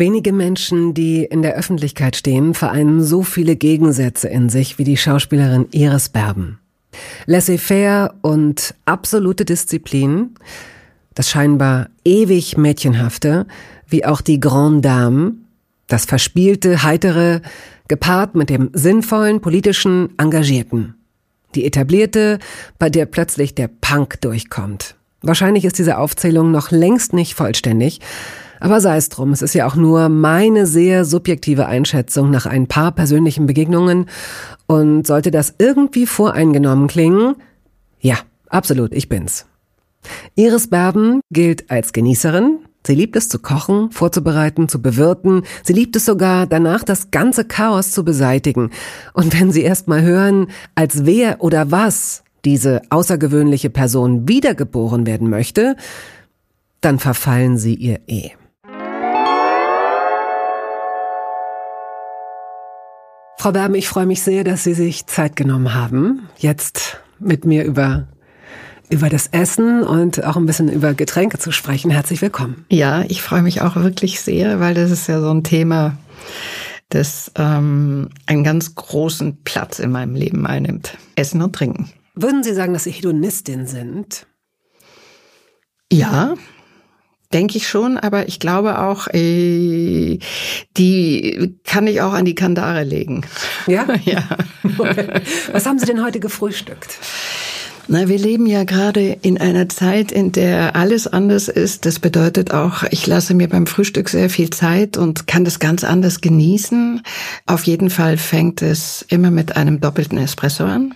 Wenige Menschen, die in der Öffentlichkeit stehen, vereinen so viele Gegensätze in sich wie die Schauspielerin Iris Berben. Laissez-faire und absolute Disziplin, das scheinbar ewig Mädchenhafte, wie auch die Grande Dame, das verspielte, heitere, gepaart mit dem sinnvollen, politischen, engagierten. Die etablierte, bei der plötzlich der Punk durchkommt. Wahrscheinlich ist diese Aufzählung noch längst nicht vollständig, aber sei es drum, es ist ja auch nur meine sehr subjektive Einschätzung nach ein paar persönlichen Begegnungen. Und sollte das irgendwie voreingenommen klingen, ja, absolut, ich bin's. Iris Berben gilt als Genießerin. Sie liebt es zu kochen, vorzubereiten, zu bewirten. Sie liebt es sogar danach, das ganze Chaos zu beseitigen. Und wenn Sie erst mal hören, als wer oder was diese außergewöhnliche Person wiedergeboren werden möchte, dann verfallen Sie ihr eh. Frau Berben, ich freue mich sehr, dass Sie sich Zeit genommen haben, jetzt mit mir über über das Essen und auch ein bisschen über Getränke zu sprechen. Herzlich willkommen. Ja, ich freue mich auch wirklich sehr, weil das ist ja so ein Thema, das ähm, einen ganz großen Platz in meinem Leben einnimmt. Essen und Trinken. Würden Sie sagen, dass Sie Hedonistin sind? Ja, Denke ich schon, aber ich glaube auch, äh, die kann ich auch an die Kandare legen. Ja? ja. Okay. Was haben Sie denn heute gefrühstückt? Na, wir leben ja gerade in einer Zeit, in der alles anders ist. Das bedeutet auch, ich lasse mir beim Frühstück sehr viel Zeit und kann das ganz anders genießen. Auf jeden Fall fängt es immer mit einem doppelten Espresso an.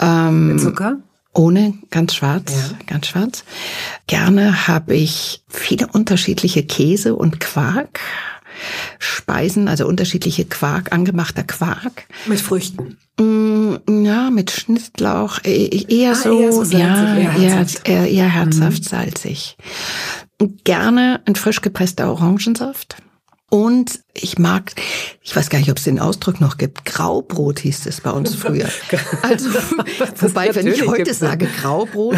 Ähm, mit Zucker? Ohne, ganz schwarz, ja. ganz schwarz. Gerne habe ich viele unterschiedliche Käse und Quark. Speisen, also unterschiedliche Quark, angemachter Quark. Mit Früchten? Mm, ja, mit Schnittlauch, e, e, eher ah, so, eher so salzig, ja, eher herzhaft, eher, eher herzhaft mhm. salzig. Gerne ein frisch gepresster Orangensaft. Und ich mag, ich weiß gar nicht, ob es den Ausdruck noch gibt, Graubrot hieß es bei uns früher. Also, wobei, wenn ich heute sage Graubrot,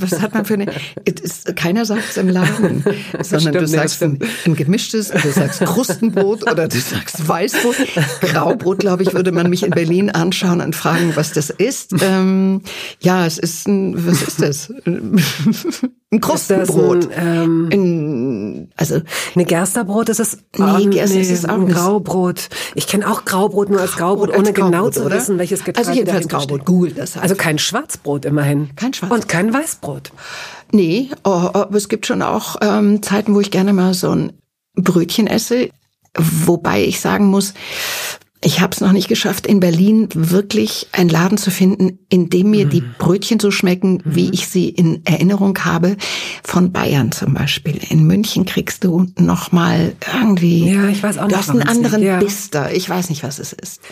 was hat man für eine, ist, keiner sagt es im Laden, sondern du sagst ein, ein, gemischtes, du sagst Krustenbrot oder du sagst Weißbrot. Graubrot, glaube ich, würde man mich in Berlin anschauen und fragen, was das ist. Ähm, ja, es ist ein, was ist das? Ein Krustenbrot. Ein, ähm, ein, also eine Gersterbrot ist es. Nee, Gerster nee, ist auch Graubrot. Ich kenne auch Graubrot nur als Graubrot, ohne genau Graubrot, zu oder? wissen, welches Getreide Also jedenfalls Graubrot. Google das halt. Also kein Schwarzbrot immerhin. Kein Schwarzbrot. Und kein Weißbrot. Nee, oh, aber es gibt schon auch ähm, Zeiten, wo ich gerne mal so ein Brötchen esse. Wobei ich sagen muss, ich habe es noch nicht geschafft, in Berlin wirklich einen Laden zu finden, in dem mir mhm. die Brötchen so schmecken, mhm. wie ich sie in Erinnerung habe. Von Bayern zum Beispiel. In München kriegst du noch mal irgendwie. Ja, ich weiß auch nicht. Du hast einen anderen ja. Bister. Ich weiß nicht, was es ist.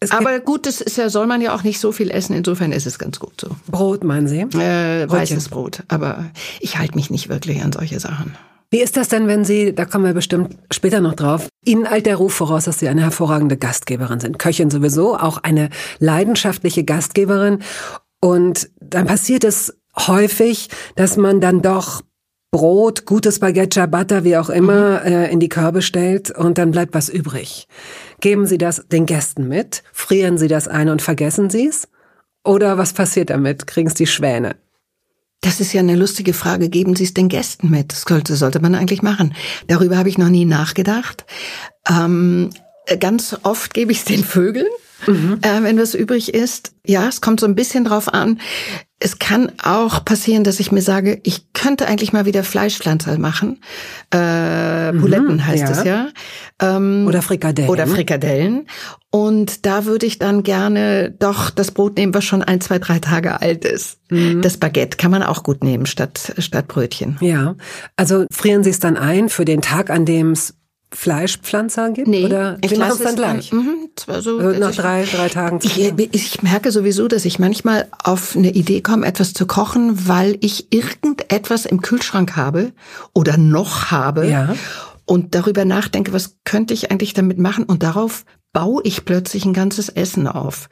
Es Aber gut, das ist ja, soll man ja auch nicht so viel essen. Insofern ist es ganz gut so. Brot, meinen Sie? Äh, weißes Brot. Aber ich halte mich nicht wirklich an solche Sachen. Wie ist das denn, wenn Sie, da kommen wir bestimmt später noch drauf, Ihnen eilt der Ruf voraus, dass Sie eine hervorragende Gastgeberin sind. Köchin sowieso, auch eine leidenschaftliche Gastgeberin. Und dann passiert es häufig, dass man dann doch Brot, gutes Baguette, Ciabatta, wie auch immer, mhm. äh, in die Körbe stellt und dann bleibt was übrig. Geben Sie das den Gästen mit? Frieren Sie das ein und vergessen Sie es? Oder was passiert damit? Kriegen es die Schwäne? Das ist ja eine lustige Frage. Geben Sie es den Gästen mit? Das sollte, sollte man eigentlich machen. Darüber habe ich noch nie nachgedacht. Ähm, ganz oft gebe ich es den Vögeln. Mhm. Äh, wenn was übrig ist. Ja, es kommt so ein bisschen drauf an. Es kann auch passieren, dass ich mir sage, ich könnte eigentlich mal wieder Fleischpflanzerl machen. Äh, mhm, Buletten heißt ja. es ja. Ähm, oder Frikadellen. Oder Frikadellen. Und da würde ich dann gerne doch das Brot nehmen, was schon ein, zwei, drei Tage alt ist. Mhm. Das Baguette kann man auch gut nehmen statt, statt Brötchen. Ja. Also frieren Sie es dann ein für den Tag, an dem es Fleischpflanzer gibt? Nee, oder ich lasse es dann gleich. dann, mhm, zwar so, Also nach ich- drei, drei Tagen. Ich, ich merke sowieso, dass ich manchmal auf eine Idee komme, etwas zu kochen, weil ich irgendetwas im Kühlschrank habe oder noch habe Ja. und darüber nachdenke, was könnte ich eigentlich damit machen und darauf baue ich plötzlich ein ganzes Essen auf.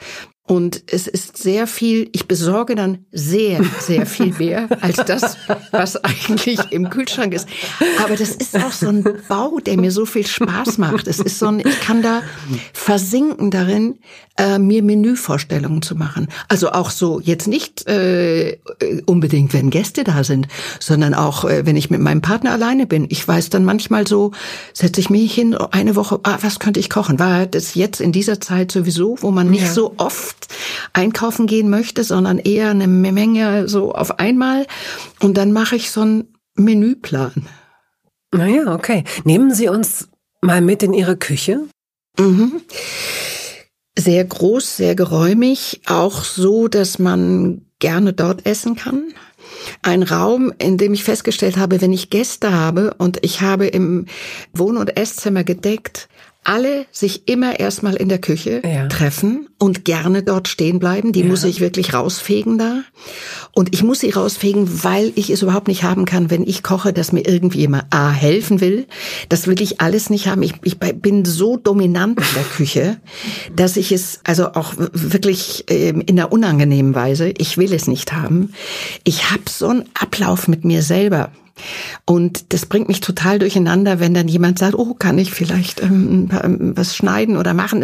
Und es ist sehr viel, ich besorge dann sehr, sehr viel mehr als das, was eigentlich im Kühlschrank ist. Aber das ist auch so ein Bau, der mir so viel Spaß macht. Es ist so ein, ich kann da versinken darin, äh, mir Menüvorstellungen zu machen. Also auch so, jetzt nicht äh, unbedingt, wenn Gäste da sind, sondern auch, äh, wenn ich mit meinem Partner alleine bin. Ich weiß dann manchmal so, setze ich mich hin, eine Woche, ah, was könnte ich kochen? War das jetzt in dieser Zeit sowieso, wo man nicht Ja. so oft einkaufen gehen möchte, sondern eher eine Menge so auf einmal. Und dann mache ich so einen Menüplan. Naja, okay. Nehmen Sie uns mal mit in Ihre Küche. Mhm. Sehr groß, sehr geräumig, auch so, dass man gerne dort essen kann. Ein Raum, in dem ich festgestellt habe, wenn ich Gäste habe und ich habe im Wohn- und Esszimmer gedeckt, alle sich immer erstmal in der Küche Ja. treffen und gerne dort stehen bleiben. Die Ja. muss ich wirklich rausfegen da. Und ich muss sie rausfegen, weil ich es überhaupt nicht haben kann, wenn ich koche, dass mir irgendwie jemand A helfen will. Das will ich alles nicht haben. Ich, ich bin so dominant in der Küche, dass ich es also auch wirklich ähm, in einer unangenehmen Weise, ich will es nicht haben. Ich habe so einen Ablauf mit mir selber. Und das bringt mich total durcheinander, wenn dann jemand sagt, oh, kann ich vielleicht ähm, ähm, was schneiden oder machen?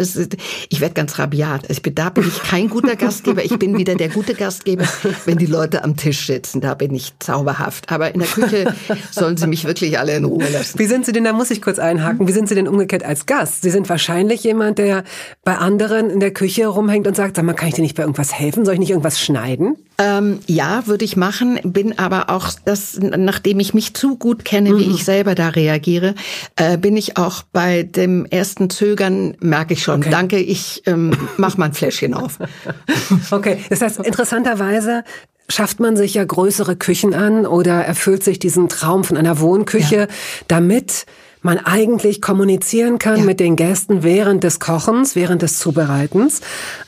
Ich werde ganz rabiat. Ich bin, da bin ich kein guter Gastgeber. Ich bin wieder der gute Gastgeber, wenn die Leute am Tisch sitzen. Da bin ich zauberhaft. Aber in der Küche sollen sie mich wirklich alle in Ruhe lassen. Wie sind Sie denn, da muss ich kurz einhaken, wie sind Sie denn umgekehrt als Gast? Sie sind wahrscheinlich jemand, der bei anderen in der Küche rumhängt und sagt, sag mal, kann ich dir nicht bei irgendwas helfen? Soll ich nicht irgendwas schneiden? Ähm, ja, würde ich machen, bin aber auch das, nachdem ich mich zu gut kenne, wie ich selber da reagiere, äh, bin ich auch bei dem ersten Zögern, merke ich schon, Okay. danke, ich ähm, mach mal ein Fläschchen auf. Okay, das heißt, interessanterweise schafft man sich ja größere Küchen an oder erfüllt sich diesen Traum von einer Wohnküche, damit man eigentlich kommunizieren kann Ja. mit den Gästen während des Kochens, während des Zubereitens.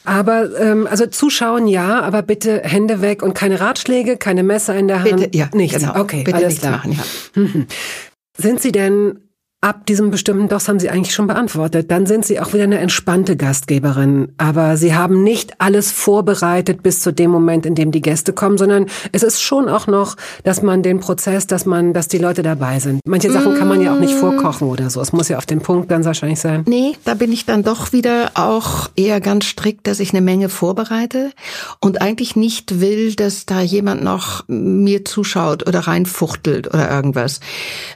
Aber ähm, also zuschauen ja, aber bitte Hände weg und keine Ratschläge, keine Messer in der Hand. Bitte, ja, nichts. genau. Okay, Bitte alles nichts klar. machen, ja. Sind Sie denn ab diesem bestimmten, das haben Sie eigentlich schon beantwortet, dann sind Sie auch wieder eine entspannte Gastgeberin. Aber Sie haben nicht alles vorbereitet bis zu dem Moment, in dem die Gäste kommen, sondern es ist schon auch noch, dass man den Prozess, dass man, dass die Leute dabei sind. Manche Sachen kann man ja auch nicht vorkochen oder so. Es muss ja auf den Punkt ganz wahrscheinlich sein. Nee, da bin ich dann doch wieder auch eher ganz strikt, dass ich eine Menge vorbereite und eigentlich nicht will, dass da jemand noch mir zuschaut oder reinfuchtelt oder irgendwas.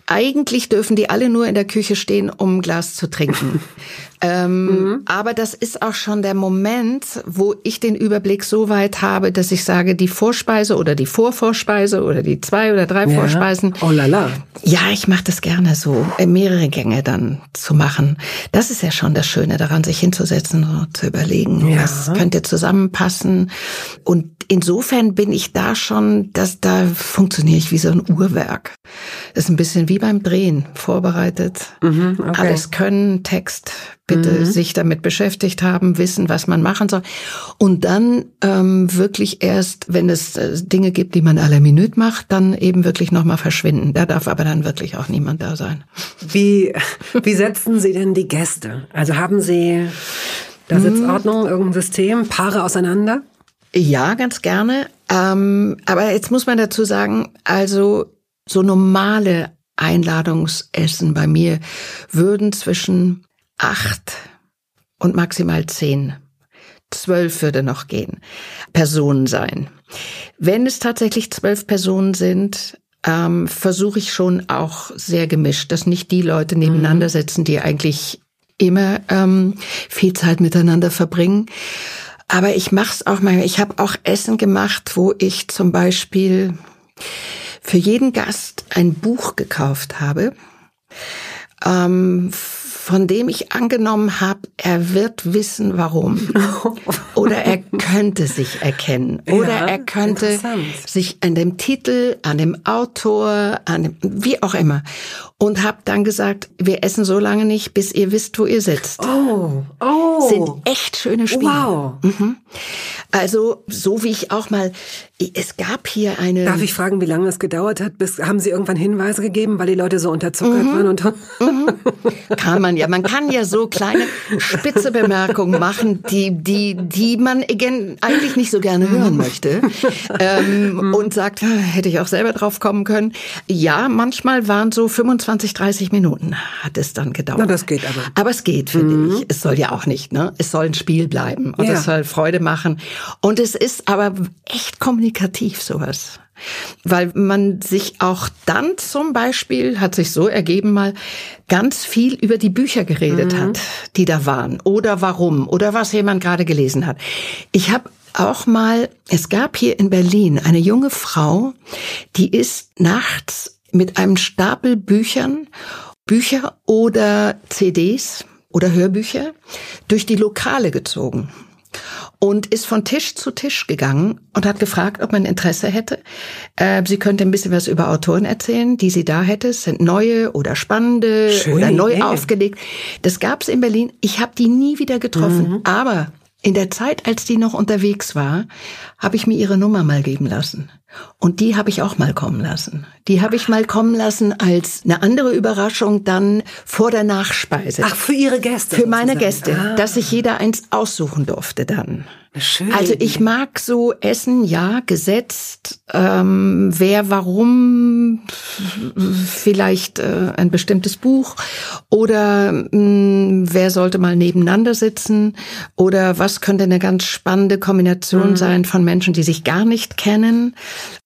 Eigentlich dürfen die alle nur in der Küche stehen, um ein Glas zu trinken. ähm, Aber das ist auch schon der Moment, wo ich den Überblick so weit habe, dass ich sage, die Vorspeise oder die Vorvorspeise oder die zwei oder drei Vorspeisen, Oh la la. ja, ich mache das gerne so, äh, mehrere Gänge dann zu machen. Das ist ja schon das Schöne daran, sich hinzusetzen und zu überlegen, Ja. was könnte zusammenpassen. Und insofern bin ich da schon, dass da funktioniere ich wie so ein Uhrwerk. Das ist ein bisschen wie beim Drehen, vorbereitet, Mhm, okay. alles können, Text, bitte sich damit beschäftigt haben, wissen, was man machen soll. Und dann ähm, wirklich erst, wenn es äh, Dinge gibt, die man à la Minute macht, dann eben wirklich nochmal verschwinden. Da darf aber dann wirklich auch niemand da sein. Wie, wie setzen Sie denn die Gäste? Also haben Sie da Sitzordnung, irgendein System, Paare auseinander? Ja, ganz gerne. Ähm, aber jetzt muss man dazu sagen, also so normale Einladungsessen bei mir würden zwischen acht und maximal zehn, zwölf würde noch gehen, Personen sein. Wenn es tatsächlich zwölf Personen sind, ähm, versuche ich schon auch sehr gemischt, dass nicht die Leute nebeneinander sitzen, die eigentlich immer ähm, viel Zeit miteinander verbringen. Aber ich mache es auch mal. Ich habe auch Essen gemacht, wo ich zum Beispiel für jeden Gast ein Buch gekauft habe, ähm, von dem ich angenommen habe, er wird wissen, warum. oder er könnte sich erkennen oder ja, er könnte sich an dem Titel, an dem Autor, an dem, wie auch immer und habe dann gesagt, wir essen so lange nicht, bis ihr wisst, wo ihr sitzt. Oh, oh. Sind echt schöne Spiele. Wow. Mhm. Also, so wie ich auch mal, es gab hier eine. Darf ich fragen, wie lange es gedauert hat? Bis, haben Sie irgendwann Hinweise gegeben, weil die Leute so unterzuckert mhm. waren? Und mhm. Kann man ja. Man kann ja so kleine spitze Bemerkungen machen, die, die, die man eigentlich nicht so gerne hören möchte. ähm, mhm. und sagt, hätte ich auch selber drauf kommen können. Ja, manchmal waren so 25, 30 Minuten hat es dann gedauert. Na, das geht aber. Aber es geht, finde mhm. ich. Es soll ja auch nicht, ne? Es soll ein Spiel bleiben und ja. es soll Freude machen. Und es ist aber echt kommunikativ sowas. Weil man sich auch dann zum Beispiel, hat sich so ergeben mal, ganz viel über die Bücher geredet mhm. hat, die da waren. Oder warum. Oder was jemand gerade gelesen hat. Ich habe auch mal, es gab hier in Berlin eine junge Frau, die ist nachts mit einem Stapel Büchern, Bücher oder CDs oder Hörbücher durch die Lokale gezogen und ist von Tisch zu Tisch gegangen und hat gefragt, ob man Interesse hätte. Äh, sie könnte ein bisschen was über Autoren erzählen, die sie da hätte. Es sind neue oder spannende Schön, oder neu yeah. aufgelegt. Das gab's in Berlin. Ich habe die nie wieder getroffen. Mhm. Aber in der Zeit, als die noch unterwegs war, habe ich mir ihre Nummer mal geben lassen. Und die habe ich auch mal kommen lassen. Die habe ich mal kommen lassen als eine andere Überraschung dann vor der Nachspeise. Ach, für Ihre Gäste? Für meine Gäste, ah. dass sich jeder eins aussuchen durfte dann. Schön. Also ich mag so Essen, ja, gesetzt. Ähm, wer, warum, vielleicht äh, ein bestimmtes Buch oder mh, hm, wer sollte mal nebeneinander sitzen oder was könnte eine ganz spannende Kombination mhm. sein von Menschen, die sich gar nicht kennen.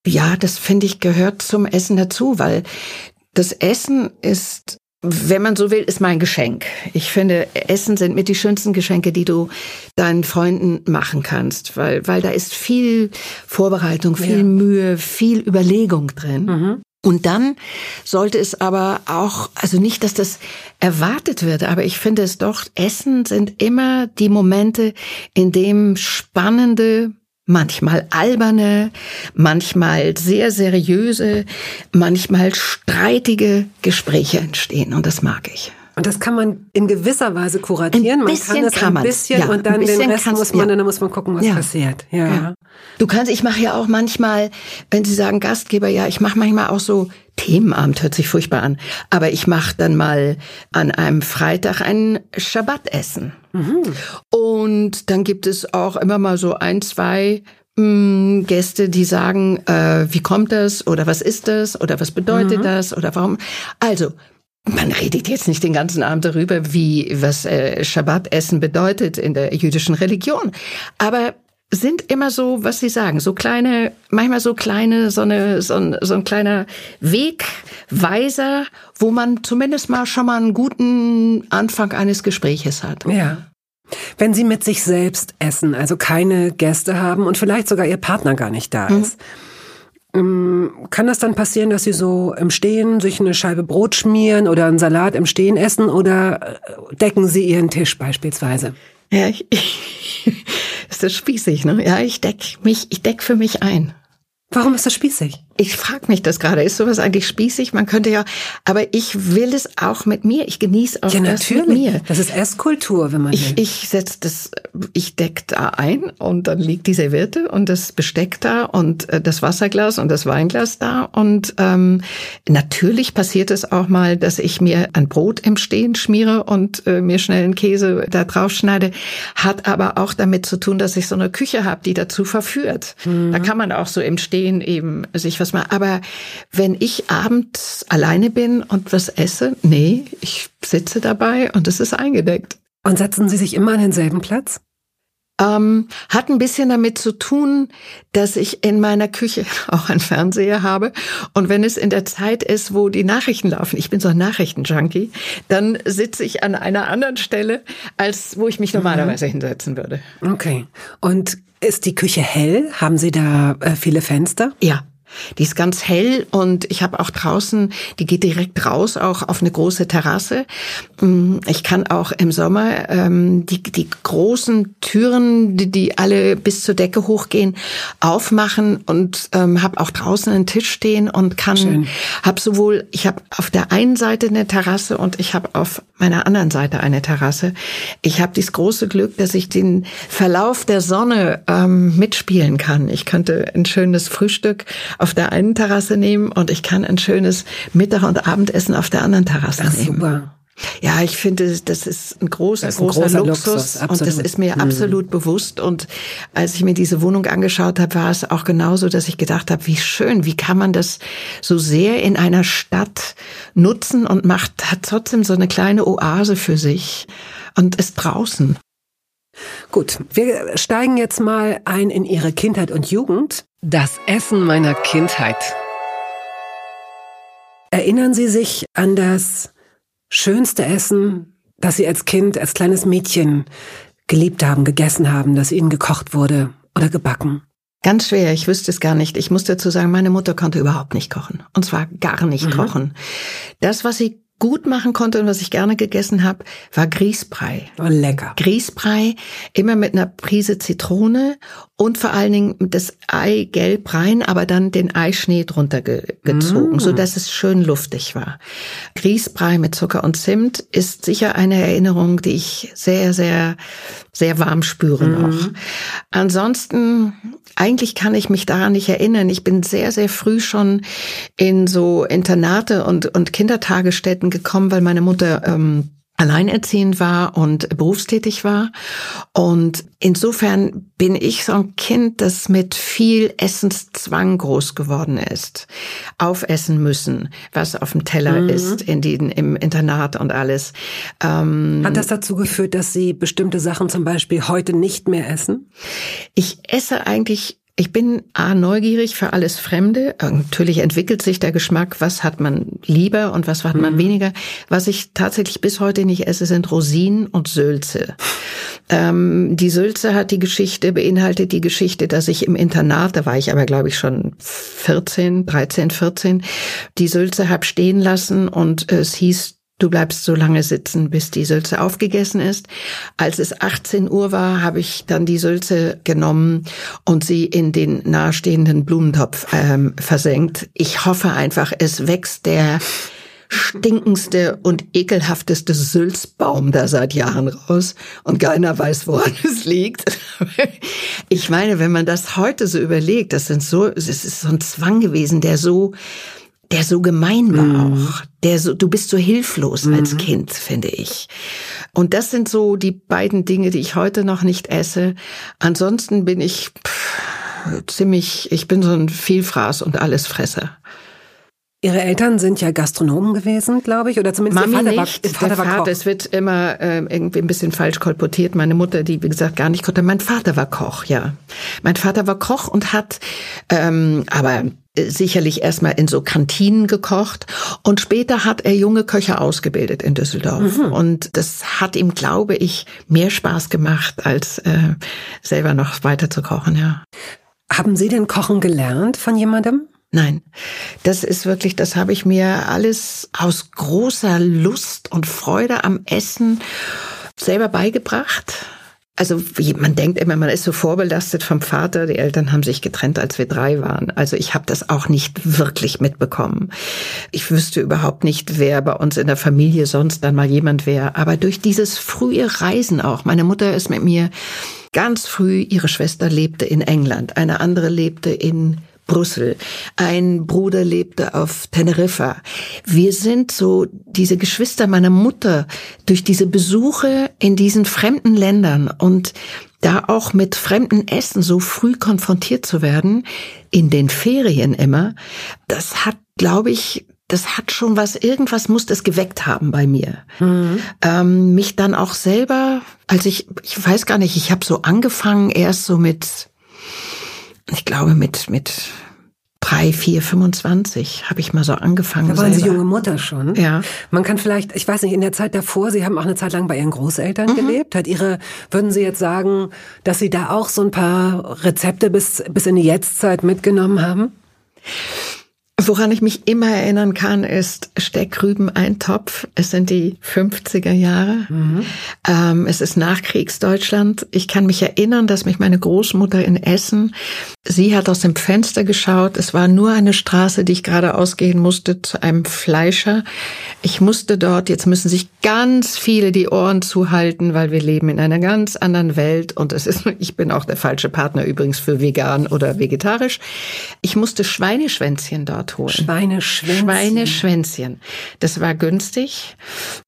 Ja, das finde ich gehört zum Essen dazu, weil das Essen ist wenn man so will, ist mein Geschenk. Ich finde, Essen sind mit die schönsten Geschenke, die du deinen Freunden machen kannst, weil, weil da ist viel Vorbereitung, viel ja. Mühe, viel Überlegung drin. Mhm. Und dann sollte es aber auch, also nicht, dass das erwartet wird, aber ich finde es doch, Essen sind immer die Momente, in dem spannende manchmal alberne, manchmal sehr seriöse, manchmal streitige Gespräche entstehen und das mag ich. Und das kann man in gewisser Weise kuratieren. Ein bisschen man kann das kann ein bisschen ja, und dann den Rest muss man, ja. dann muss man gucken, was ja. passiert. Ja. ja. Du kannst, ich mache ja auch manchmal, wenn Sie sagen Gastgeber, ja, ich mache manchmal auch so Themenamt, hört sich furchtbar an, aber ich mache dann mal an einem Freitag ein Schabbatessen. Mhm. Und dann gibt es auch immer mal so ein, zwei hm, Gäste, die sagen, äh, wie kommt das oder was ist das oder was bedeutet mhm. das oder warum. Also man redet jetzt nicht den ganzen Abend darüber, wie was äh, Schabbatessen bedeutet in der jüdischen Religion, aber sind immer so, was Sie sagen, so kleine, manchmal so kleine, so, eine, so, ein, so ein kleiner Wegweiser, wo man zumindest mal schon mal einen guten Anfang eines Gespräches hat. Ja. Wenn Sie mit sich selbst essen, also keine Gäste haben und vielleicht sogar Ihr Partner gar nicht da mhm. ist, kann das dann passieren, dass Sie so im Stehen sich eine Scheibe Brot schmieren oder einen Salat im Stehen essen oder äh, decken Sie Ihren Tisch beispielsweise? Ja, ich, ich, ist das spießig, ne? Ja, ich deck mich, ich deck für mich ein. Warum ist das spießig? Ich frage mich das gerade. Ist sowas eigentlich spießig? Man könnte ja, aber ich will es auch mit mir. Ich genieße auch ja, das natürlich. mit mir. Das ist Esskultur, wenn man ich, will. Ich setze das, ich deck da ein und dann liegt die Serviette und das Besteck da und äh, das Wasserglas und das Weinglas da und ähm, natürlich passiert es auch mal, dass ich mir ein Brot im Stehen schmiere und äh, mir schnell einen Käse da drauf schneide. Hat aber auch damit zu tun, dass ich so eine Küche habe, die dazu verführt. Mhm. Da kann man auch so im Stehen eben sich was mal. Aber wenn ich abends alleine bin und was esse, nee, ich sitze dabei und es ist eingedeckt. Und setzen Sie sich immer an denselben Platz? Ähm, hat ein bisschen damit zu tun, dass ich in meiner Küche auch einen Fernseher habe. Und wenn es in der Zeit ist, wo die Nachrichten laufen, ich bin so ein Nachrichtenjunkie, dann sitze ich an einer anderen Stelle, als wo ich mich normalerweise mhm. hinsetzen würde. Okay. Und ist die Küche hell? Haben Sie da äh, viele Fenster? Ja. Die ist ganz hell und ich habe auch draußen, die geht direkt raus, auch auf eine große Terrasse. Mm, ich kann auch im Sommer ähm, die, die großen Türen, die, die alle bis zur Decke hochgehen, aufmachen und ähm, habe auch draußen einen Tisch stehen und kann, habe sowohl, ich habe auf der einen Seite eine Terrasse und ich habe auf meiner anderen Seite eine Terrasse. Ich habe dieses große Glück, dass ich den Verlauf der Sonne ähm, mitspielen kann. Ich könnte ein schönes Frühstück auf der einen Terrasse nehmen und ich kann ein schönes Mittag- und Abendessen auf der anderen Terrasse Ach, nehmen. Super. Ja, ich finde, das ist ein großer, ist ein großer, großer, Luxus, Luxus und das ist mir mhm. absolut bewusst. Und als ich mir diese Wohnung angeschaut habe, war es auch genauso, dass ich gedacht habe, wie schön, wie kann man das so sehr in einer Stadt nutzen und macht, hat trotzdem so eine kleine Oase für sich und ist draußen. Gut, wir steigen jetzt mal ein in Ihre Kindheit und Jugend. Das Essen meiner Kindheit. Erinnern Sie sich an das schönste Essen, das Sie als Kind, als kleines Mädchen geliebt haben, gegessen haben, das Ihnen gekocht wurde oder gebacken? Ganz schwer, ich wüsste es gar nicht. Ich muss dazu sagen, meine Mutter konnte überhaupt nicht kochen. Und zwar gar nicht mhm. kochen. Das, was sie gut machen konnte und was ich gerne gegessen habe, war Grießbrei. Oh, lecker. Grießbrei, immer mit einer Prise Zitrone und vor allen Dingen das Ei gelb rein, aber dann den Eischnee drunter ge gezogen, mm. so dass es schön luftig war. Grießbrei mit Zucker und Zimt ist sicher eine Erinnerung, die ich sehr, sehr, sehr warm spüre mm. noch. Ansonsten, eigentlich kann ich mich daran nicht erinnern. Ich bin sehr, sehr früh schon in so Internate und, und Kindertagesstätten gekommen, weil meine Mutter ähm, alleinerziehend war und berufstätig war. Und insofern bin ich so ein Kind, das mit viel Essenszwang groß geworden ist. Aufessen müssen, was auf dem Teller mhm. ist, in den, im Internat und alles. Ähm, Hat das dazu geführt, dass Sie bestimmte Sachen zum Beispiel heute nicht mehr essen? Ich esse eigentlich ich bin A, neugierig für alles Fremde. Äh, natürlich entwickelt sich der Geschmack, was hat man lieber und was hat man mhm. weniger. Was ich tatsächlich bis heute nicht esse, sind Rosinen und Sülze. Ähm, die Sülze hat die Geschichte, beinhaltet die Geschichte, dass ich im Internat, da war ich aber glaube ich schon 14, 13, 14, die Sülze hab stehen lassen und es hieß, Du bleibst so lange sitzen, bis die Sülze aufgegessen ist. Als es 18 Uhr war, habe ich dann die Sülze genommen und sie in den nahestehenden Blumentopf ähm, versenkt. Ich hoffe einfach, es wächst der stinkendste und ekelhafteste Sülzbaum da seit Jahren raus und keiner weiß, woran es liegt. Ich meine, wenn man das heute so überlegt, das sind so, es ist so ein Zwang gewesen, der so der so gemein war mhm. auch. Der so, du bist so hilflos mhm. als Kind, finde ich. Und das sind so die beiden Dinge, die ich heute noch nicht esse. Ansonsten bin ich pff, ziemlich, ich bin so ein Vielfraß und Allesfresser. Ihre Eltern sind ja Gastronomen gewesen, glaube ich, oder zumindest Mami Vater nicht. War, Vater, war Koch. Es wird immer äh, irgendwie ein bisschen falsch kolportiert. Meine Mutter, die wie gesagt gar nicht konnte. Mein Vater war Koch, ja. Mein Vater war Koch und hat ähm, aber sicherlich erstmal in so Kantinen gekocht und später hat er junge Köche ausgebildet in Düsseldorf mhm. und das hat ihm, glaube ich, mehr Spaß gemacht, als äh, selber noch weiter zu kochen, ja. Haben Sie denn Kochen gelernt von jemandem? Nein, das ist wirklich, das habe ich mir alles aus großer Lust und Freude am Essen selber beigebracht. Also man denkt immer, man ist so vorbelastet vom Vater. Die Eltern haben sich getrennt, als wir drei waren. Also ich habe das auch nicht wirklich mitbekommen. Ich wüsste überhaupt nicht, wer bei uns in der Familie sonst dann mal jemand wäre. Aber durch dieses frühe Reisen auch. Meine Mutter ist mit mir ganz früh. Ihre Schwester lebte in England, eine andere lebte in Brüssel. Ein Bruder lebte auf Teneriffa. Wir sind so diese Geschwister meiner Mutter durch diese Besuche in diesen fremden Ländern und da auch mit fremden Essen so früh konfrontiert zu werden, in den Ferien immer, das hat, glaube ich, das hat schon was, irgendwas muss das geweckt haben bei mir. Mhm. Ähm, mich dann auch selber, als ich, ich weiß gar nicht, ich habe so angefangen erst so mit ich glaube mit, mit drei, vier, 25 habe ich mal so angefangen. Da waren selber. Sie junge Mutter schon. Ja. Man kann vielleicht, ich weiß nicht, in der Zeit davor, Sie haben auch eine Zeit lang bei Ihren Großeltern mhm. gelebt. Hat Ihre, würden Sie jetzt sagen, dass Sie da auch so ein paar Rezepte bis, bis in die Jetztzeit mitgenommen haben? Woran ich mich immer erinnern kann, ist Steckrüben-Eintopf. Es sind die 50er Jahre. Mhm. Ähm, es ist Nachkriegsdeutschland. Ich kann mich erinnern, dass mich meine Großmutter in Essen, sie hat aus dem Fenster geschaut. Es war nur eine Straße, die ich gerade ausgehen musste zu einem Fleischer. Ich musste dort, jetzt müssen sich ganz viele die Ohren zuhalten, weil wir leben in einer ganz anderen Welt und es ist, ich bin auch der falsche Partner übrigens für vegan oder vegetarisch. Ich musste Schweineschwänzchen dort dort holen. Schweineschwänzchen. Schweineschwänzchen. Das war günstig.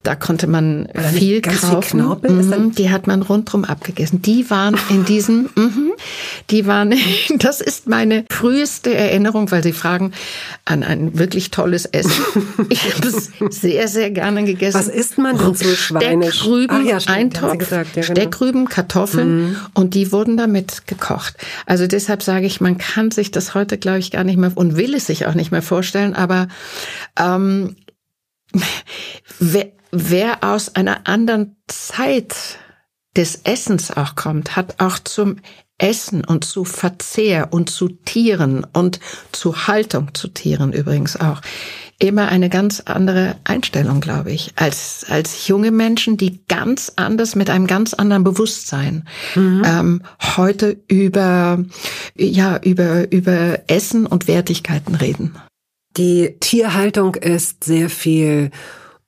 Da konnte man Oder viel kaufen. Viel mhm. Die hat man rundrum abgegessen. Die waren in diesem, mhm, die waren, das ist meine früheste Erinnerung, weil Sie fragen an ein wirklich tolles Essen. Ich habe es sehr, sehr gerne gegessen. Was isst man denn so Schweine? Steckrüben, ja, Eintopf, gesagt, ja, genau. Steckrüben, Kartoffeln mhm. und die wurden damit gekocht. Also deshalb sage ich, man kann sich das heute, glaube ich, gar nicht mehr und will es sich auch nicht mehr vorstellen, aber ähm, wer, wer aus einer anderen Zeit des Essens auch kommt, hat auch zum Essen und zu Verzehr und zu Tieren und zu Haltung zu Tieren übrigens auch immer eine ganz andere Einstellung, glaube ich, als, als junge Menschen, die ganz anders mit einem ganz anderen Bewusstsein mhm. ähm, heute über, ja, über, über Essen und Wertigkeiten reden. Die Tierhaltung ist sehr viel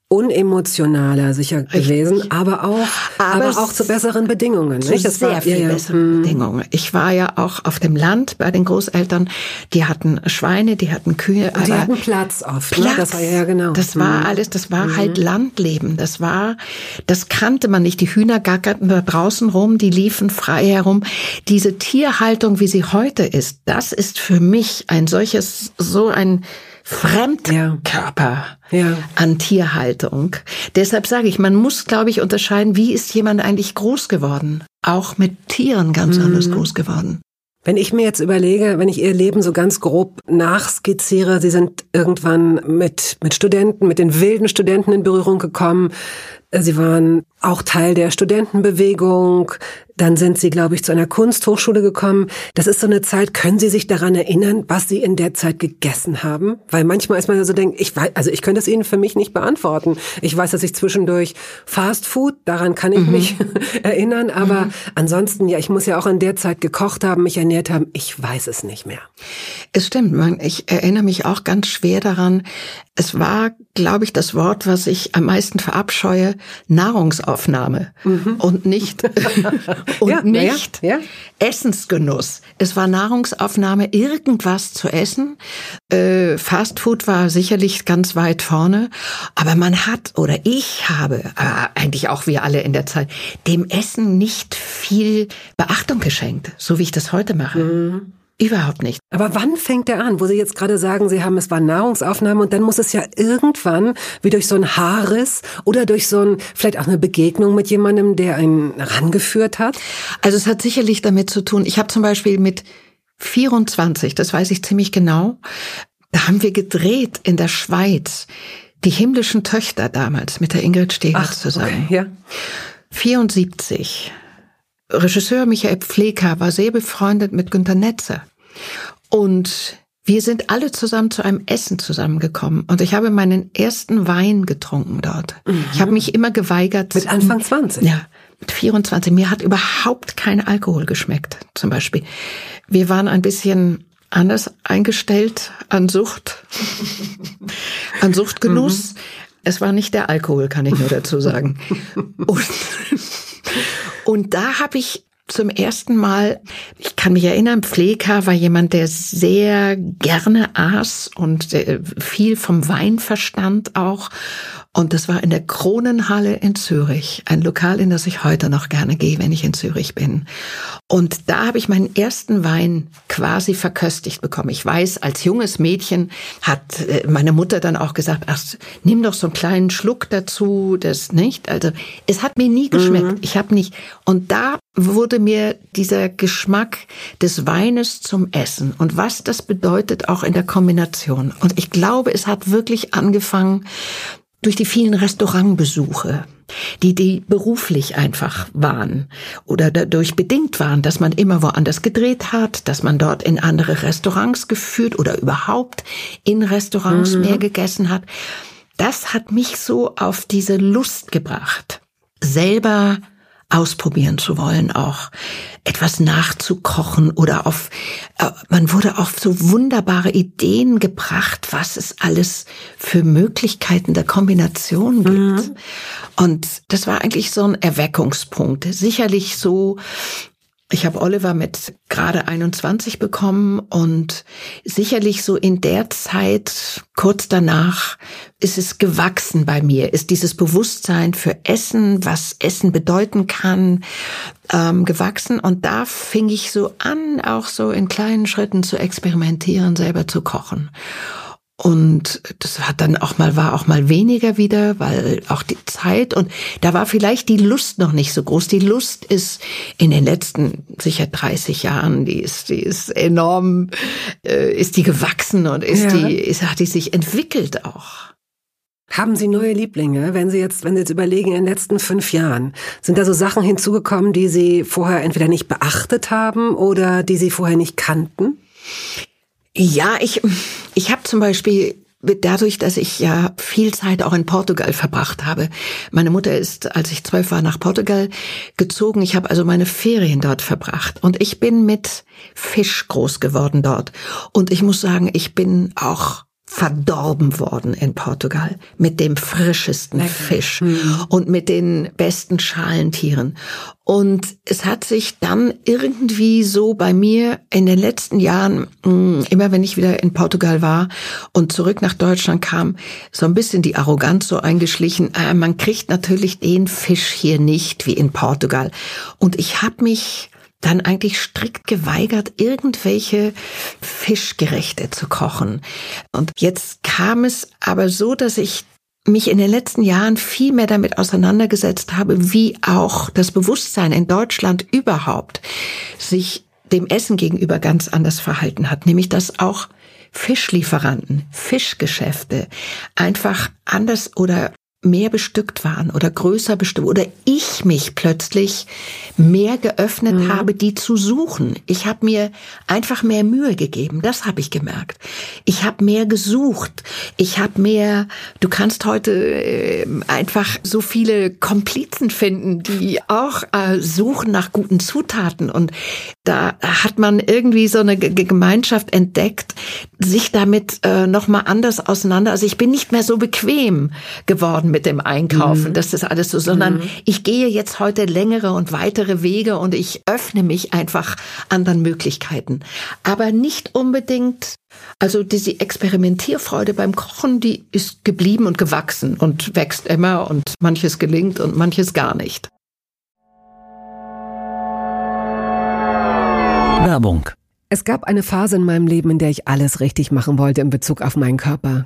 unemotionaler sicher Richtig. gewesen, aber auch, aber, aber auch zu besseren Bedingungen. Zu nicht? Das sehr war, viel ja, besseren ja. Bedingungen. Ich war ja auch auf dem Land bei den Großeltern. Die hatten Schweine, die hatten Kühe. Die hatten Platz oft. Platz, ne? Das war ja genau. Das war mhm. alles. Das war mhm. halt Landleben. Das war, das kannte man nicht. Die Hühner gackerten da draußen rum, die liefen frei herum. Diese Tierhaltung, wie sie heute ist, das ist für mich ein solches, so ein Fremdkörper ja. Ja. an Tierhaltung. Deshalb sage ich, man muss, glaube ich, unterscheiden, wie ist jemand eigentlich groß geworden? Auch mit Tieren ganz mhm. anders groß geworden. Wenn ich mir jetzt überlege, wenn ich Ihr Leben so ganz grob nachskizziere, Sie sind irgendwann mit, mit Studenten, mit den wilden Studenten in Berührung gekommen. Sie waren auch Teil der Studentenbewegung. Dann sind Sie, glaube ich, zu einer Kunsthochschule gekommen. Das ist so eine Zeit. Können Sie sich daran erinnern, was Sie in der Zeit gegessen haben? Weil manchmal ist man ja so denkt, ich weiß, also ich könnte es Ihnen für mich nicht beantworten. Ich weiß, dass ich zwischendurch Fast Food, daran kann ich mhm. mich erinnern. Aber mhm. ansonsten, ja, ich muss ja auch in der Zeit gekocht haben, mich ernährt haben. Ich weiß es nicht mehr. Es stimmt. Ich erinnere mich auch ganz schwer daran. Es war, glaube ich, das Wort, was ich am meisten verabscheue, Nahrungsaufnahme mhm. und nicht und ja, nicht ja, ja. Essensgenuss. Es war Nahrungsaufnahme, irgendwas zu essen. Äh, Fast Food war sicherlich ganz weit vorne, aber man hat oder ich habe äh, eigentlich auch wir alle in der Zeit dem Essen nicht viel Beachtung geschenkt, so wie ich das heute mache. Mhm. Überhaupt nicht. Aber wann fängt er an, wo Sie jetzt gerade sagen, Sie haben, es war Nahrungsaufnahme und dann muss es ja irgendwann wie durch so ein Haarriss oder durch so ein, vielleicht auch eine Begegnung mit jemandem, der einen rangeführt hat? Also es hat sicherlich damit zu tun. Ich habe zum Beispiel mit 24, das weiß ich ziemlich genau, da haben wir gedreht in der Schweiz. Die himmlischen Töchter damals mit der Ingrid Steger zusammen. Okay, ja. 74 Regisseur Michael Pfleger war sehr befreundet mit Günter Netze. Und wir sind alle zusammen zu einem Essen zusammengekommen und ich habe meinen ersten Wein getrunken dort. Mhm. Ich habe mich immer geweigert. Mit Anfang 20? Ja, mit 24. Mir hat überhaupt kein Alkohol geschmeckt, zum Beispiel. Wir waren ein bisschen anders eingestellt an Sucht, an Suchtgenuss. Mhm. Es war nicht der Alkohol, kann ich nur dazu sagen. Und und da habe ich zum ersten Mal, ich kann mich erinnern, Pfleger war jemand, der sehr gerne aß und viel vom Wein verstand auch. Und das war in der Kronenhalle in Zürich, ein Lokal, in das ich heute noch gerne gehe, wenn ich in Zürich bin. Und da habe ich meinen ersten Wein quasi verköstigt bekommen. Ich weiß, als junges Mädchen hat äh, meine Mutter dann auch gesagt, ach, nimm doch so einen kleinen Schluck dazu, das nicht. Also es hat mir nie geschmeckt. Mhm. Ich habe nicht. Und da wurde mir dieser Geschmack des Weines zum Essen und was das bedeutet auch in der Kombination. Und ich glaube, es hat wirklich angefangen durch die vielen Restaurantbesuche, die, die beruflich einfach waren oder dadurch bedingt waren, dass man immer woanders gedreht hat, dass man dort in andere Restaurants geführt oder überhaupt in Restaurants mhm. mehr gegessen hat. Das hat mich so auf diese Lust gebracht, selber ausprobieren zu wollen, auch etwas nachzukochen oder auf, äh, man wurde auf so wunderbare Ideen gebracht, was es alles für Möglichkeiten der Kombination gibt. Mhm. Und das war eigentlich so ein Erweckungspunkt. Sicherlich so ich habe Oliver mit gerade 21 bekommen und sicherlich so in der Zeit, kurz danach, ist es gewachsen bei mir, ist dieses Bewusstsein für Essen, was Essen bedeuten kann, ähm, gewachsen. Und da fing ich so an, auch so in kleinen Schritten zu experimentieren, selber zu kochen. Und das hat dann auch mal, war auch mal weniger wieder, weil auch die Zeit und da war vielleicht die Lust noch nicht so groß. Die Lust ist in den letzten sicher 30 Jahren, die ist, die ist enorm, äh, ist die gewachsen und ist ja. die, ist, hat die sich entwickelt auch. Haben Sie neue Lieblinge, wenn Sie jetzt, wenn Sie jetzt überlegen, in den letzten fünf Jahren, sind da so Sachen hinzugekommen, die Sie vorher entweder nicht beachtet haben oder die Sie vorher nicht kannten? Ja, ich, ich habe zum Beispiel dadurch, dass ich ja viel Zeit auch in Portugal verbracht habe. Meine Mutter ist, als ich zwölf war, nach Portugal gezogen. Ich habe also meine Ferien dort verbracht. Und ich bin mit Fisch groß geworden dort. Und ich muss sagen, ich bin auch verdorben worden in Portugal mit dem frischesten okay. Fisch mhm. und mit den besten Schalentieren. Und es hat sich dann irgendwie so bei mir in den letzten Jahren, mm, immer wenn ich wieder in Portugal war und zurück nach Deutschland kam, so ein bisschen die Arroganz so eingeschlichen. Äh, man kriegt natürlich den Fisch hier nicht wie in Portugal. Und ich habe mich dann eigentlich strikt geweigert, irgendwelche Fischgerechte zu kochen. Und jetzt kam es aber so, dass ich mich in den letzten Jahren viel mehr damit auseinandergesetzt habe, wie auch das Bewusstsein in Deutschland überhaupt sich dem Essen gegenüber ganz anders verhalten hat, nämlich dass auch Fischlieferanten, Fischgeschäfte einfach anders oder mehr bestückt waren oder größer bestückt oder ich mich plötzlich mehr geöffnet mhm. habe, die zu suchen. Ich habe mir einfach mehr Mühe gegeben, das habe ich gemerkt. Ich habe mehr gesucht. Ich habe mehr, du kannst heute äh, einfach so viele Komplizen finden, die auch äh, suchen nach guten Zutaten und da hat man irgendwie so eine Gemeinschaft entdeckt, sich damit äh, noch mal anders auseinander. Also ich bin nicht mehr so bequem geworden mit dem Einkaufen, mhm. das ist alles so, sondern mhm. ich gehe jetzt heute längere und weitere Wege und ich öffne mich einfach anderen Möglichkeiten. Aber nicht unbedingt, also diese Experimentierfreude beim Kochen, die ist geblieben und gewachsen und wächst immer und manches gelingt und manches gar nicht. Werbung es gab eine Phase in meinem Leben, in der ich alles richtig machen wollte in Bezug auf meinen Körper.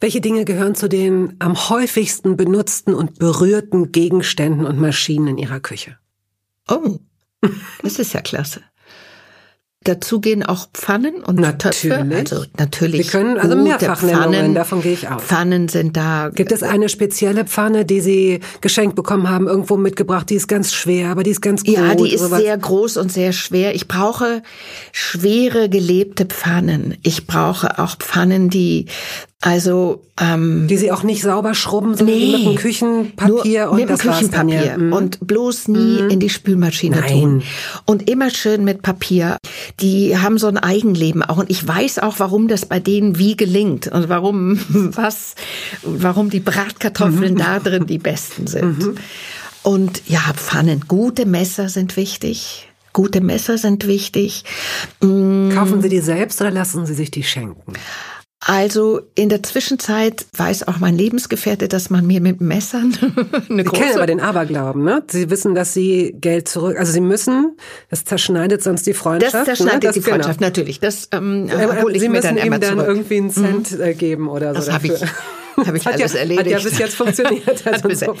Welche Dinge gehören zu den am häufigsten benutzten und berührten Gegenständen und Maschinen in Ihrer Küche? Oh, das ist ja klasse. Dazu gehen auch Pfannen und natürlich. Töpfe. Also natürlich. Wir können also mehrfach Pfannen, davon gehe ich aus. Pfannen sind da. Gibt es eine spezielle Pfanne, die Sie geschenkt bekommen haben, irgendwo mitgebracht? Die ist ganz schwer, aber die ist ganz gut. Ja, die ist sowas. sehr groß und sehr schwer. Ich brauche schwere gelebte Pfannen. Ich brauche auch Pfannen, die also ähm, die sie auch nicht sauber schrubben, sondern nee, mit dem Küchenpapier nur und mit dem Küchenpapier. Mhm. und bloß nie mhm. in die Spülmaschine Nein. tun und immer schön mit Papier. Die haben so ein Eigenleben auch und ich weiß auch, warum das bei denen wie gelingt und warum was, warum die Bratkartoffeln mhm. da drin die besten sind. Mhm. Und ja, Pfannen, gute Messer sind wichtig. Gute Messer sind wichtig. Kaufen Sie die selbst oder lassen Sie sich die schenken? Also in der Zwischenzeit weiß auch mein Lebensgefährte, dass man mir mit Messern eine Sie kennen aber den Aberglauben, ne? Sie wissen, dass Sie Geld zurück, also Sie müssen, das zerschneidet sonst die Freundschaft. Das zerschneidet ne? das, die genau. Freundschaft, genau. natürlich. Das ähm, äh, hole ich Sie mir dann immer dann irgendwie einen Cent mhm. Äh, geben oder so. Das habe ich. Habe ich alles ja, erledigt. Hat ja bis jetzt funktioniert. Also,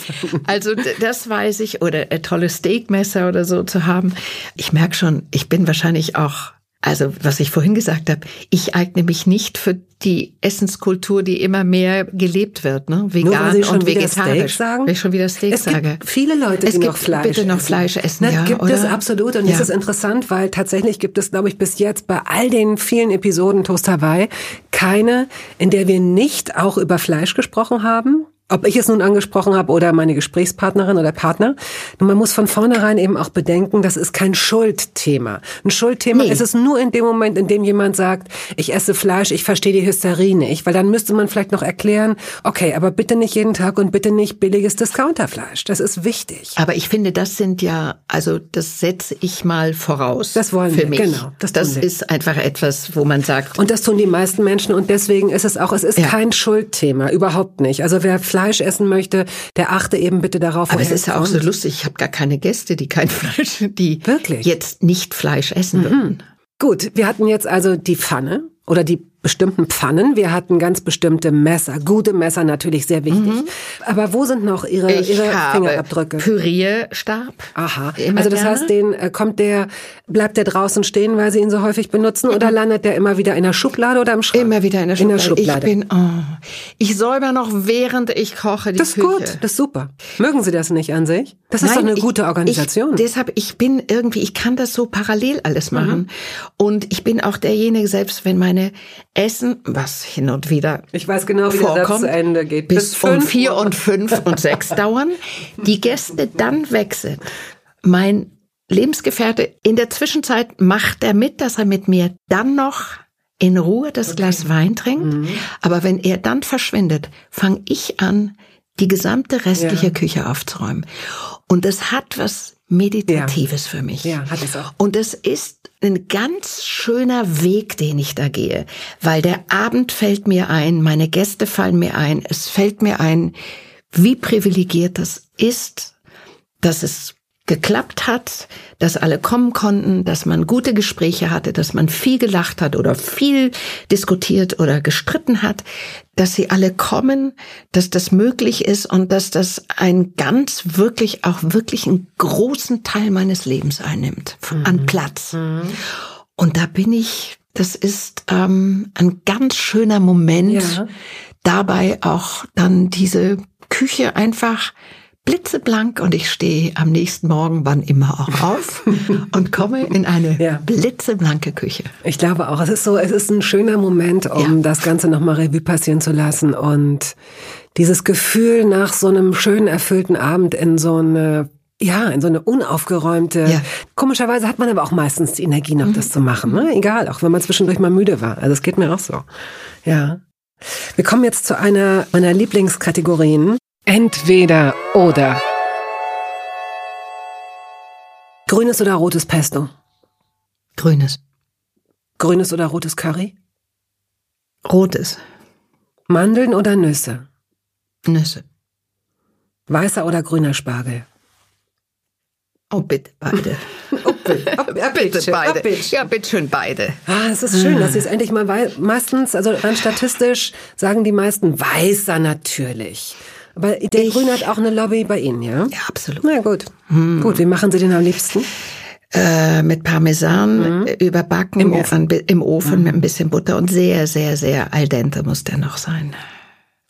also das weiß ich. Oder ein tolles Steakmesser oder so zu haben. Ich merke schon, ich bin wahrscheinlich auch also, was ich vorhin gesagt habe, ich eigne mich nicht für die Essenskultur, die immer mehr gelebt wird, ne? Vegan Nur, und vegetarisch. sagen? Wenn ich schon wieder Steak es sage. Gibt viele Leute, es die gibt noch Fleisch bitte noch Fleisch essen. Na, ja, gibt oder? es absolut und ja. das ist interessant, weil tatsächlich gibt es, glaube ich, bis jetzt bei all den vielen Episoden Toast Hawaii keine, in der wir nicht auch über Fleisch gesprochen haben ob ich es nun angesprochen habe oder meine Gesprächspartnerin oder Partner. Man muss von vornherein eben auch bedenken, das ist kein Schuldthema. Ein Schuldthema nee. ist es nur in dem Moment, in dem jemand sagt, ich esse Fleisch, ich verstehe die Hysterie nicht. Weil dann müsste man vielleicht noch erklären, okay, aber bitte nicht jeden Tag und bitte nicht billiges Discounterfleisch. Das ist wichtig. Aber ich finde, das sind ja, also das setze ich mal voraus. Das wollen für wir, mich. genau. Das, das ist einfach etwas, wo man sagt. Und das tun die meisten Menschen und deswegen ist es auch, es ist ja. kein Schuldthema, überhaupt nicht. Also wer Fleisch essen möchte, der achte eben bitte darauf. Aber es ist ja auch so lustig. Ich habe gar keine Gäste, die kein Fleisch, die Wirklich? jetzt nicht Fleisch essen mhm. würden. Gut, wir hatten jetzt also die Pfanne oder die bestimmten Pfannen. Wir hatten ganz bestimmte Messer, gute Messer natürlich sehr wichtig. Mhm. Aber wo sind noch Ihre, ich Ihre Fingerabdrücke? Pürierstab. Aha. Immer also das gerne. heißt, den äh, kommt der, bleibt der draußen stehen, weil Sie ihn so häufig benutzen, mhm. oder landet der immer wieder in der Schublade oder im Schrank? Immer wieder in der Schublade. In der Schublade. Ich bin, oh, ich säuber noch während ich koche die Das ist Küche. gut, das ist super. Mögen Sie das nicht an sich? Das Nein, ist doch eine ich, gute Organisation. Ich, deshalb, ich bin irgendwie, ich kann das so parallel alles mhm. machen. Mhm. Und ich bin auch derjenige, selbst wenn meine Essen, was hin und wieder Ich weiß genau, wie vorkommt, der Satz zu Ende geht. Bis, bis um vier und fünf und sechs dauern, die Gäste dann weg sind. Mein Lebensgefährte, in der Zwischenzeit macht er mit, dass er mit mir dann noch in Ruhe das okay. Glas Wein trinkt. Mhm. Aber wenn er dann verschwindet, fange ich an, die gesamte restliche ja. Küche aufzuräumen. Und das hat was Meditatives ja. für mich. Ja, hat es auch. Und es ist ein ganz schöner Weg, den ich da gehe, weil der Abend fällt mir ein, meine Gäste fallen mir ein, es fällt mir ein, wie privilegiert das ist, dass es geklappt hat, dass alle kommen konnten, dass man gute Gespräche hatte, dass man viel gelacht hat oder viel diskutiert oder gestritten hat, dass sie alle kommen, dass das möglich ist und dass das ein ganz wirklich auch wirklich einen großen Teil meines Lebens einnimmt mhm. an Platz. Mhm. Und da bin ich, das ist ähm, ein ganz schöner Moment, ja. dabei auch dann diese Küche einfach blitzeblank und ich stehe am nächsten Morgen, wann immer auch auf und komme in eine ja. blitzeblanke Küche. Ich glaube auch, es ist so, es ist ein schöner Moment, um ja. das Ganze nochmal Revue passieren zu lassen und dieses Gefühl nach so einem schönen, erfüllten Abend in so eine ja, in so eine unaufgeräumte. Ja. Komischerweise hat man aber auch meistens die Energie noch, mhm. das zu machen. Ne? Egal, auch wenn man zwischendurch mal müde war. Also es geht mir auch so. Ja. Wir kommen jetzt zu einer meiner Lieblingskategorien. Entweder oder. Grünes oder rotes Pesto? Grünes. Grünes oder rotes Curry? Rotes. Mandeln oder Nüsse? Nüsse. Weißer oder grüner Spargel? Oh, bitte beide. Oh, bitte, oh, bitte oh, beide. Oh, ja, bitte schön beide. Ah, es ist schön, dass Sie es endlich mal meistens, also rein statistisch sagen die meisten weißer natürlich. Aber der ich, Grün hat auch eine Lobby bei Ihnen, ja? Ja, absolut. Na gut. Hm. Gut, wie machen Sie den am liebsten? Äh, mit Parmesan mhm. überbacken im Ofen, an, im Ofen mhm. mit ein bisschen Butter und sehr, sehr, sehr al dente muss der noch sein.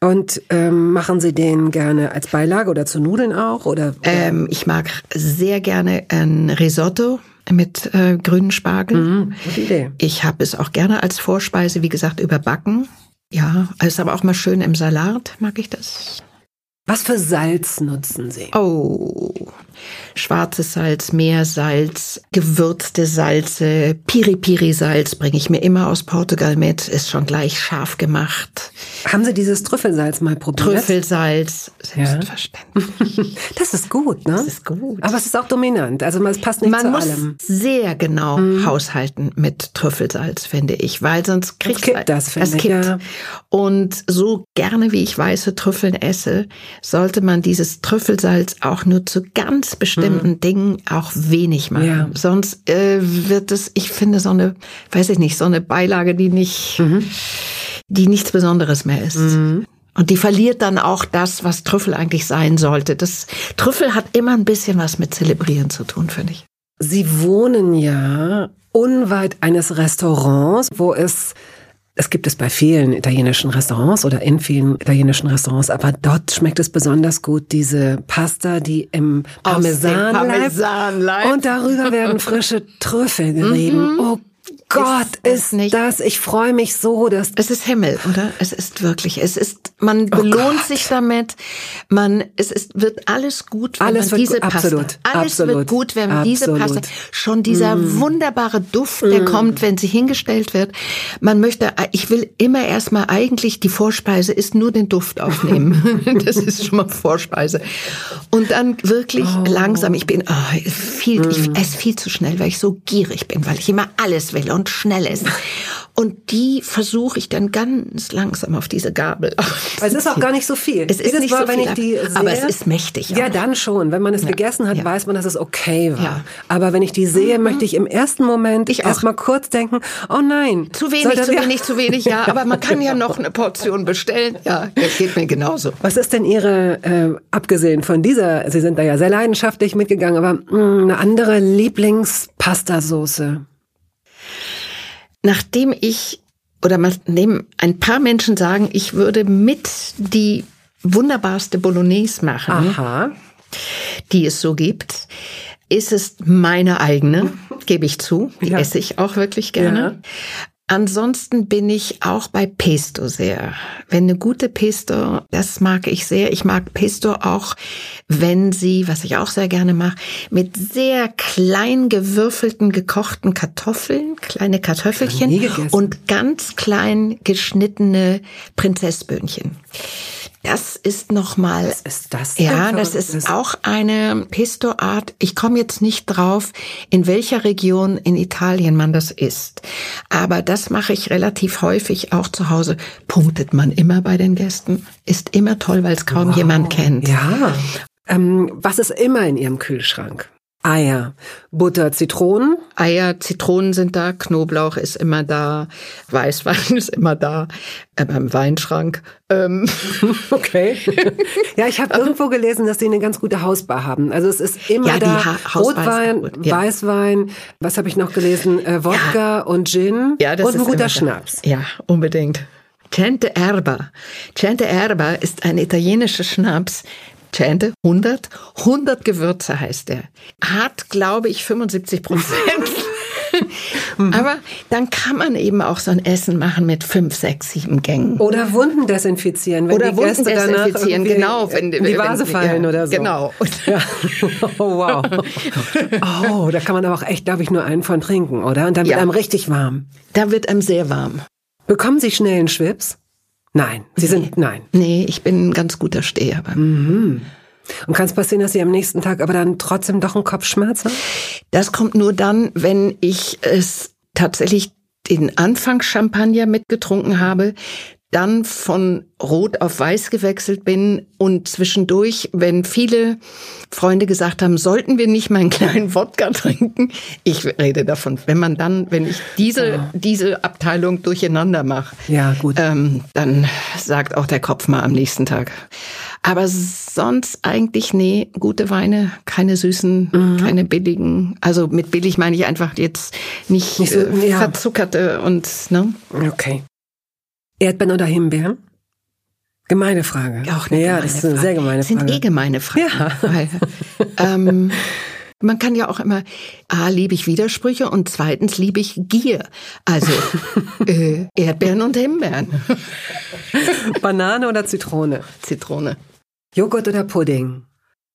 Und ähm, machen Sie den gerne als Beilage oder zu Nudeln auch? Oder, oder? Ähm, ich mag sehr gerne ein Risotto mit äh, grünen Spargel. Mhm, gute Idee. Ich habe es auch gerne als Vorspeise, wie gesagt, überbacken. Ja, ist aber auch mal schön im Salat, mag ich das. Was für Salz nutzen Sie? Oh, schwarzes Salz, Meersalz, gewürzte Salze, Piri-Piri-Salz bringe ich mir immer aus Portugal mit, ist schon gleich scharf gemacht. Haben Sie dieses Trüffelsalz mal probiert? Trüffelsalz, selbstverständlich. Ja. Das ist gut, ne? Das ist gut. Aber es ist auch dominant, also es passt nicht Man zu muss allem. sehr genau mhm. haushalten mit Trüffelsalz, finde ich, weil sonst kriegt es kippt das, finde es kippt. Ja. Und so gerne wie ich weiße Trüffeln esse, sollte man dieses Trüffelsalz auch nur zu ganz bestimmten mhm. Dingen auch wenig machen. Ja. Sonst äh, wird es, ich finde, so eine, weiß ich nicht, so eine Beilage, die nicht, mhm. die nichts Besonderes mehr ist. Mhm. Und die verliert dann auch das, was Trüffel eigentlich sein sollte. Das Trüffel hat immer ein bisschen was mit Zelebrieren zu tun, finde ich. Sie wohnen ja unweit eines Restaurants, wo es es gibt es bei vielen italienischen Restaurants oder in vielen italienischen Restaurants, aber dort schmeckt es besonders gut, diese Pasta, die im Parmesan, Parmesan bleibt. Und darüber werden frische Trüffel gerieben. Mhm. Oh Gott, ist, ist das, ich freue mich so, dass es ist Himmel, oder? Es ist wirklich, es ist, man oh belohnt Gott. sich damit, man, es ist, wird alles gut, wenn alles man diese Pasta, absolut, alles absolut, wird gut, wenn man diese Pasta, schon dieser mm. wunderbare Duft, der mm. kommt, wenn sie hingestellt wird. Man möchte, ich will immer erstmal eigentlich, die Vorspeise ist nur den Duft aufnehmen. das ist schon mal Vorspeise. Und dann wirklich oh. langsam, ich bin, oh, viel, mm. ich esse viel zu schnell, weil ich so gierig bin, weil ich immer alles will und schnell ist. Und die versuche ich dann ganz langsam auf diese Gabel. es ist auch gar nicht so viel. Es ist nicht Mal, so viel, sehe, aber es ist mächtig. Ja, auch. dann schon. Wenn man es ja. gegessen hat, ja. weiß man, dass es okay war. Ja. Aber wenn ich die sehe, mhm. möchte ich im ersten Moment ich erst mal kurz denken, oh nein. Zu wenig, zu wenig, zu wenig, ja. Aber man kann ja noch eine Portion bestellen. Ja, das geht mir genauso. Was ist denn Ihre, äh, abgesehen von dieser, Sie sind da ja sehr leidenschaftlich mitgegangen, aber mh, mm, eine andere Lieblingspastasoße? Nachdem ich oder nachdem ein paar Menschen sagen, ich würde mit die wunderbarste Bolognese machen, Aha. die es so gibt, ist es meine eigene, gebe ich zu. Die ja. esse ich auch wirklich gerne. Ja. Ansonsten bin ich auch bei Pesto sehr. Wenn eine gute Pesto, das mag ich sehr. Ich mag Pesto auch, wenn sie, was ich auch sehr gerne mache, mit sehr klein gewürfelten, gekochten Kartoffeln, kleine Kartoffelchen und ganz klein geschnittene Prinzessböhnchen. Das ist nochmal. Was ist das? Ja, das ist auch eine Pesto-Art. Ich komme jetzt nicht drauf, in welcher Region in Italien man das isst. Aber das mache ich relativ häufig auch zu Hause. Punktet man immer bei den Gästen. Ist immer toll, weil es kaum wow. jemand kennt. Ja. Ähm, was ist immer in Ihrem Kühlschrank? Eier, Butter, Zitronen. Eier, Zitronen sind da, Knoblauch ist immer da, Weißwein ist immer da, äh, beim Weinschrank. Ähm. Okay. ja, ich habe irgendwo gelesen, dass sie eine ganz gute Hausbar haben. Also es ist immer ja, da ha Rotwein, ja. Weißwein, was habe ich noch gelesen? Äh, Wodka ja. und Gin ja, das und ein guter Schnaps. Ja, unbedingt. Cente Erba. Cente Erba ist ein italienischer Schnaps, Chante, 100. 100 Gewürze heißt er. Hat, glaube ich, 75 Prozent. Aber dann kann man eben auch so ein Essen machen mit fünf, sechs, sieben Gängen. Oder Wunden desinfizieren, wenn oder die Wunden Gäste desinfizieren, genau, wenn in die Vase wenn, fallen ja, oder so. Genau. Ja. Oh, wow. Oh, da kann man aber auch echt, darf ich nur einen von trinken, oder? Und dann wird ja. einem richtig warm. Da wird einem sehr warm. Bekommen Sie schnell einen Schwips? Nein, Sie nee. sind, nein. Nee, ich bin ein ganz guter Steher. Mhm. Und kann es passieren, dass Sie am nächsten Tag aber dann trotzdem doch einen Kopfschmerz haben? Das kommt nur dann, wenn ich es tatsächlich den Anfang Champagner mitgetrunken habe, dann von Rot auf Weiß gewechselt bin und zwischendurch, wenn viele Freunde gesagt haben, sollten wir nicht mal einen kleinen Wodka trinken, ich rede davon, wenn man dann, wenn ich diese ja. diese Abteilung durcheinander mache, ja gut, ähm, dann sagt auch der Kopf mal am nächsten Tag. Aber sonst eigentlich nee, gute Weine, keine süßen, mhm. keine billigen. Also mit billig meine ich einfach jetzt nicht, nicht so, äh, ja. verzuckerte und ne. Okay. Erdbeeren oder Himbeeren? Gemeine Frage. Auch eine ja, das ist eine Frage. sehr gemeine Frage. Sind eh gemeine Fragen. Ja. Weil, ähm, man kann ja auch immer, A, liebe ich Widersprüche und zweitens liebe ich Gier. Also äh, Erdbeeren und Himbeeren. Banane oder Zitrone? Zitrone. Joghurt oder Pudding?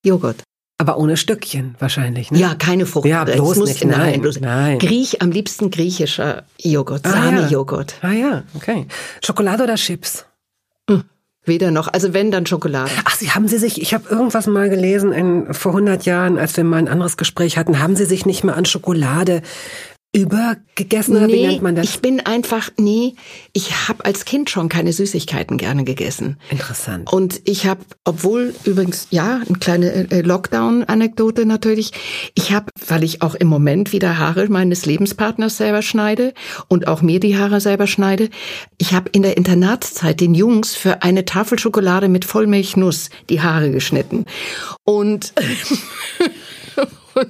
Joghurt. Aber ohne Stückchen wahrscheinlich, ne? Ja, keine Frucht. Ja, bloß muss, nicht. Nein, bloß, nein. Griech, am liebsten griechischer Joghurt, ah, Sahnejoghurt. Ja. Ah ja, okay. Schokolade oder Chips? Hm. Weder noch. Also wenn, dann Schokolade. Ach, Sie haben Sie sich, ich habe irgendwas mal gelesen, in, vor 100 Jahren, als wir mal ein anderes Gespräch hatten, haben Sie sich nicht mehr an Schokolade übergegessen oder nee, wie nennt man das? Ich bin einfach, nee, ich habe als Kind schon keine Süßigkeiten gerne gegessen. Interessant. Und ich habe, obwohl übrigens, ja, eine kleine äh, Lockdown-Anekdote natürlich, ich habe, weil ich auch im Moment wieder Haare meines Lebenspartners selber schneide und auch mir die Haare selber schneide, ich habe in der Internatszeit den Jungs für eine Tafel Schokolade mit Vollmilchnuss die Haare geschnitten. Und Und,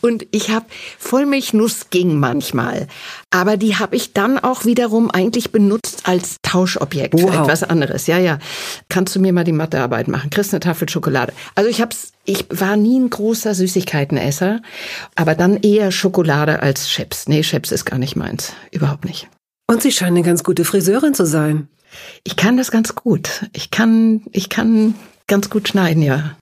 und ich habe Vollmilchnuss ging manchmal. Aber die habe ich dann auch wiederum eigentlich benutzt als Tauschobjekt wow. für etwas anderes. Ja, ja. Kannst du mir mal die Mathearbeit machen? Kriegst eine Tafel Schokolade. Also ich hab's, ich war nie ein großer Süßigkeitenesser, aber dann eher Schokolade als Chips. Nee, Chips ist gar nicht meins. Überhaupt nicht. Und Sie scheinen eine ganz gute Friseurin zu sein. Ich kann das ganz gut. Ich kann, ich kann ganz gut schneiden, ja.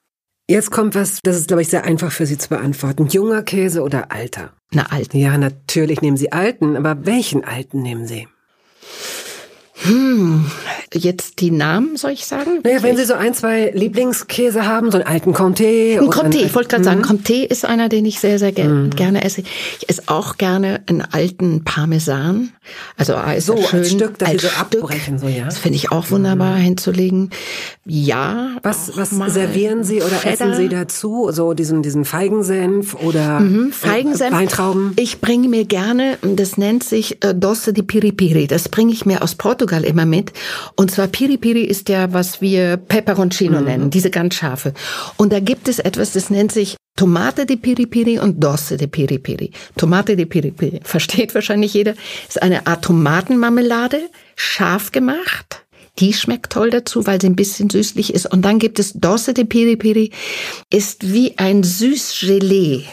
Jetzt kommt was, das ist, glaube ich, sehr einfach für Sie zu beantworten. Junger Käse oder alter? Na, alten. Ja, natürlich nehmen Sie alten, aber welchen alten nehmen Sie? Hm, jetzt die Namen, soll ich sagen? Naja, wenn Sie so ein, zwei Lieblingskäse haben, so einen alten Comté. Ein Comté, ich wollte gerade sagen, mhm. Comté ist einer, den ich sehr, sehr gerne, mm. gerne esse. Ich esse auch gerne einen alten Parmesan. Also so schön, als Stück, dass als so abbrechen, so, ja. Das finde ich auch wunderbar mm. hinzulegen. Ja. Was, was servieren Sie oder Cheddar. essen Sie dazu? So diesen, diesen Feigensenf oder mhm, Feigensenf. Weintrauben? Ich bringe mir gerne, das nennt sich äh, Doce di Piripiri. Das bringe ich mir aus Portugal immer mit. Und zwar Piri Piri ist ja, was wir Peperoncino mhm. nennen, diese ganz scharfe. Und da gibt es etwas, das nennt sich Tomate de Piri Piri und Dosse de Piri Piri. Tomate de Piri Piri, versteht wahrscheinlich jeder, ist eine Art Tomatenmarmelade, scharf gemacht. Die schmeckt toll dazu, weil sie ein bisschen süßlich ist. Und dann gibt es Dosse de Piri Piri, ist wie ein Süßgelee,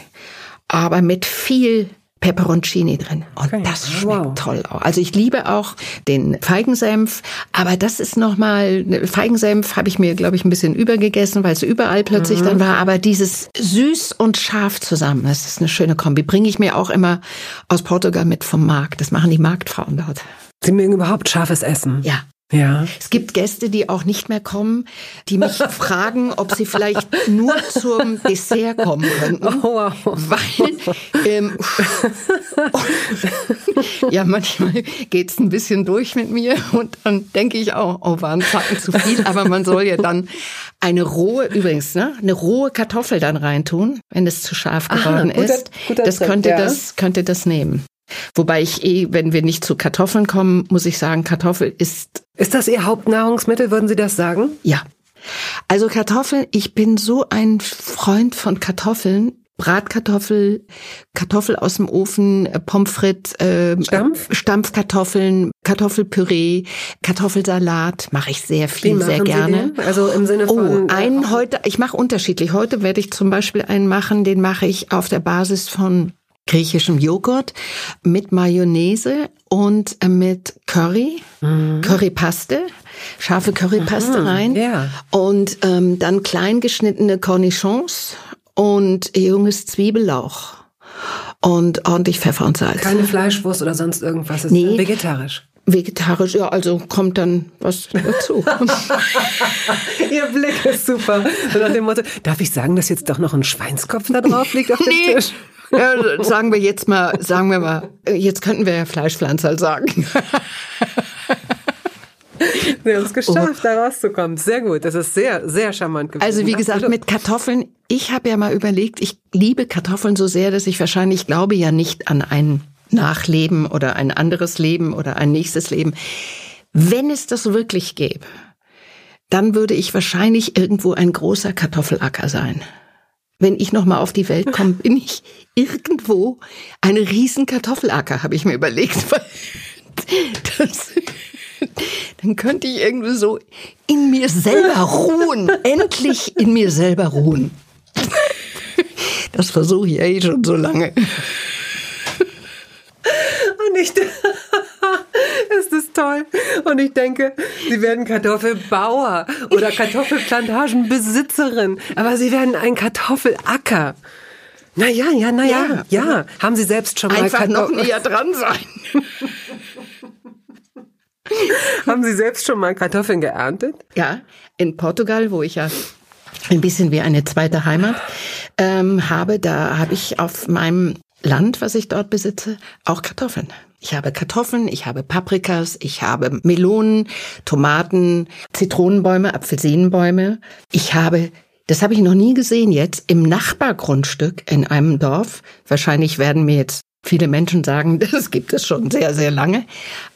aber mit viel Peperoncini drin. Und okay. das schmeckt wow. toll auch. Also ich liebe auch den Feigensenf, aber das ist nochmal, Feigensenf habe ich mir, glaube ich, ein bisschen übergegessen, weil es überall plötzlich mhm. dann war. Aber dieses süß und scharf zusammen, das ist eine schöne Kombi. Bringe ich mir auch immer aus Portugal mit vom Markt. Das machen die Marktfrauen dort. Sie mögen überhaupt scharfes Essen? Ja, ja. Es gibt Gäste, die auch nicht mehr kommen, die mich fragen, ob sie vielleicht nur zum Dessert kommen könnten. Oh, wow. Weil, ähm, ja, manchmal geht's ein bisschen durch mit mir und dann denke ich auch, oh, waren Zacken zu viel. Aber man soll ja dann eine rohe, übrigens, ne, eine rohe Kartoffel dann reintun, wenn es zu scharf geworden Aha, guter, ist. Guter das könnte ja. das, könnte das nehmen. Wobei ich eh, wenn wir nicht zu Kartoffeln kommen, muss ich sagen, Kartoffel ist. Ist das Ihr Hauptnahrungsmittel, würden Sie das sagen? Ja. Also Kartoffeln, ich bin so ein Freund von Kartoffeln. Bratkartoffel, Kartoffel aus dem Ofen, äh, Pommes frites, äh, Stampf? Stampfkartoffeln, Kartoffelpüree, Kartoffelsalat mache ich sehr viel, sehr gerne. Also im Sinne oh, von oh, einen heute, ich mache unterschiedlich. Heute werde ich zum Beispiel einen machen, den mache ich auf der Basis von griechischem Joghurt mit Mayonnaise und äh, mit Curry, mhm. Currypaste, scharfe Currypaste mhm, rein ja. und ähm, dann klein geschnittene Cornichons und junges Zwiebellauch und ordentlich Pfeffer und Salz. Keine Fleischwurst oder sonst irgendwas, ist nee. vegetarisch. Vegetarisch, ja, also kommt dann was dazu. Ihr Blick ist super. So nach dem Motto, darf ich sagen, dass jetzt doch noch ein Schweinskopf da drauf liegt auf dem nee. Tisch? Ja, sagen wir jetzt mal, sagen wir mal, jetzt könnten wir ja Fleischpflanzer sagen. Sie haben es geschafft, oh. da rauszukommen. Sehr gut. Das ist sehr, sehr charmant gewesen. Also wie gesagt, mit Kartoffeln, ich habe ja mal überlegt, ich liebe Kartoffeln so sehr, dass ich wahrscheinlich glaube ja nicht an ein Nachleben oder ein anderes Leben oder ein nächstes Leben. Wenn es das wirklich gäbe, dann würde ich wahrscheinlich irgendwo ein großer Kartoffelacker sein wenn ich nochmal auf die Welt komme, bin ich irgendwo eine riesen Kartoffelacker, habe ich mir überlegt. Das, dann könnte ich irgendwie so in mir selber ruhen, endlich in mir selber ruhen. Das versuche ich ja eh schon so lange. Und ich, toll. Und ich denke, Sie werden Kartoffelbauer oder Kartoffelplantagenbesitzerin. Aber Sie werden ein Kartoffelacker. Naja, ja, naja, ja. ja. Haben Sie selbst schon mal Einfach noch näher dran sein. Haben Sie selbst schon mal Kartoffeln geerntet? Ja, in Portugal, wo ich ja ein bisschen wie eine zweite Heimat ähm, habe, da habe ich auf meinem Land, was ich dort besitze, auch Kartoffeln. Ich habe Kartoffeln, ich habe Paprikas, ich habe Melonen, Tomaten, Zitronenbäume, Apfelsinenbäume. Ich habe, das habe ich noch nie gesehen jetzt, im Nachbargrundstück in einem Dorf. Wahrscheinlich werden mir jetzt viele Menschen sagen, das gibt es schon sehr, sehr lange.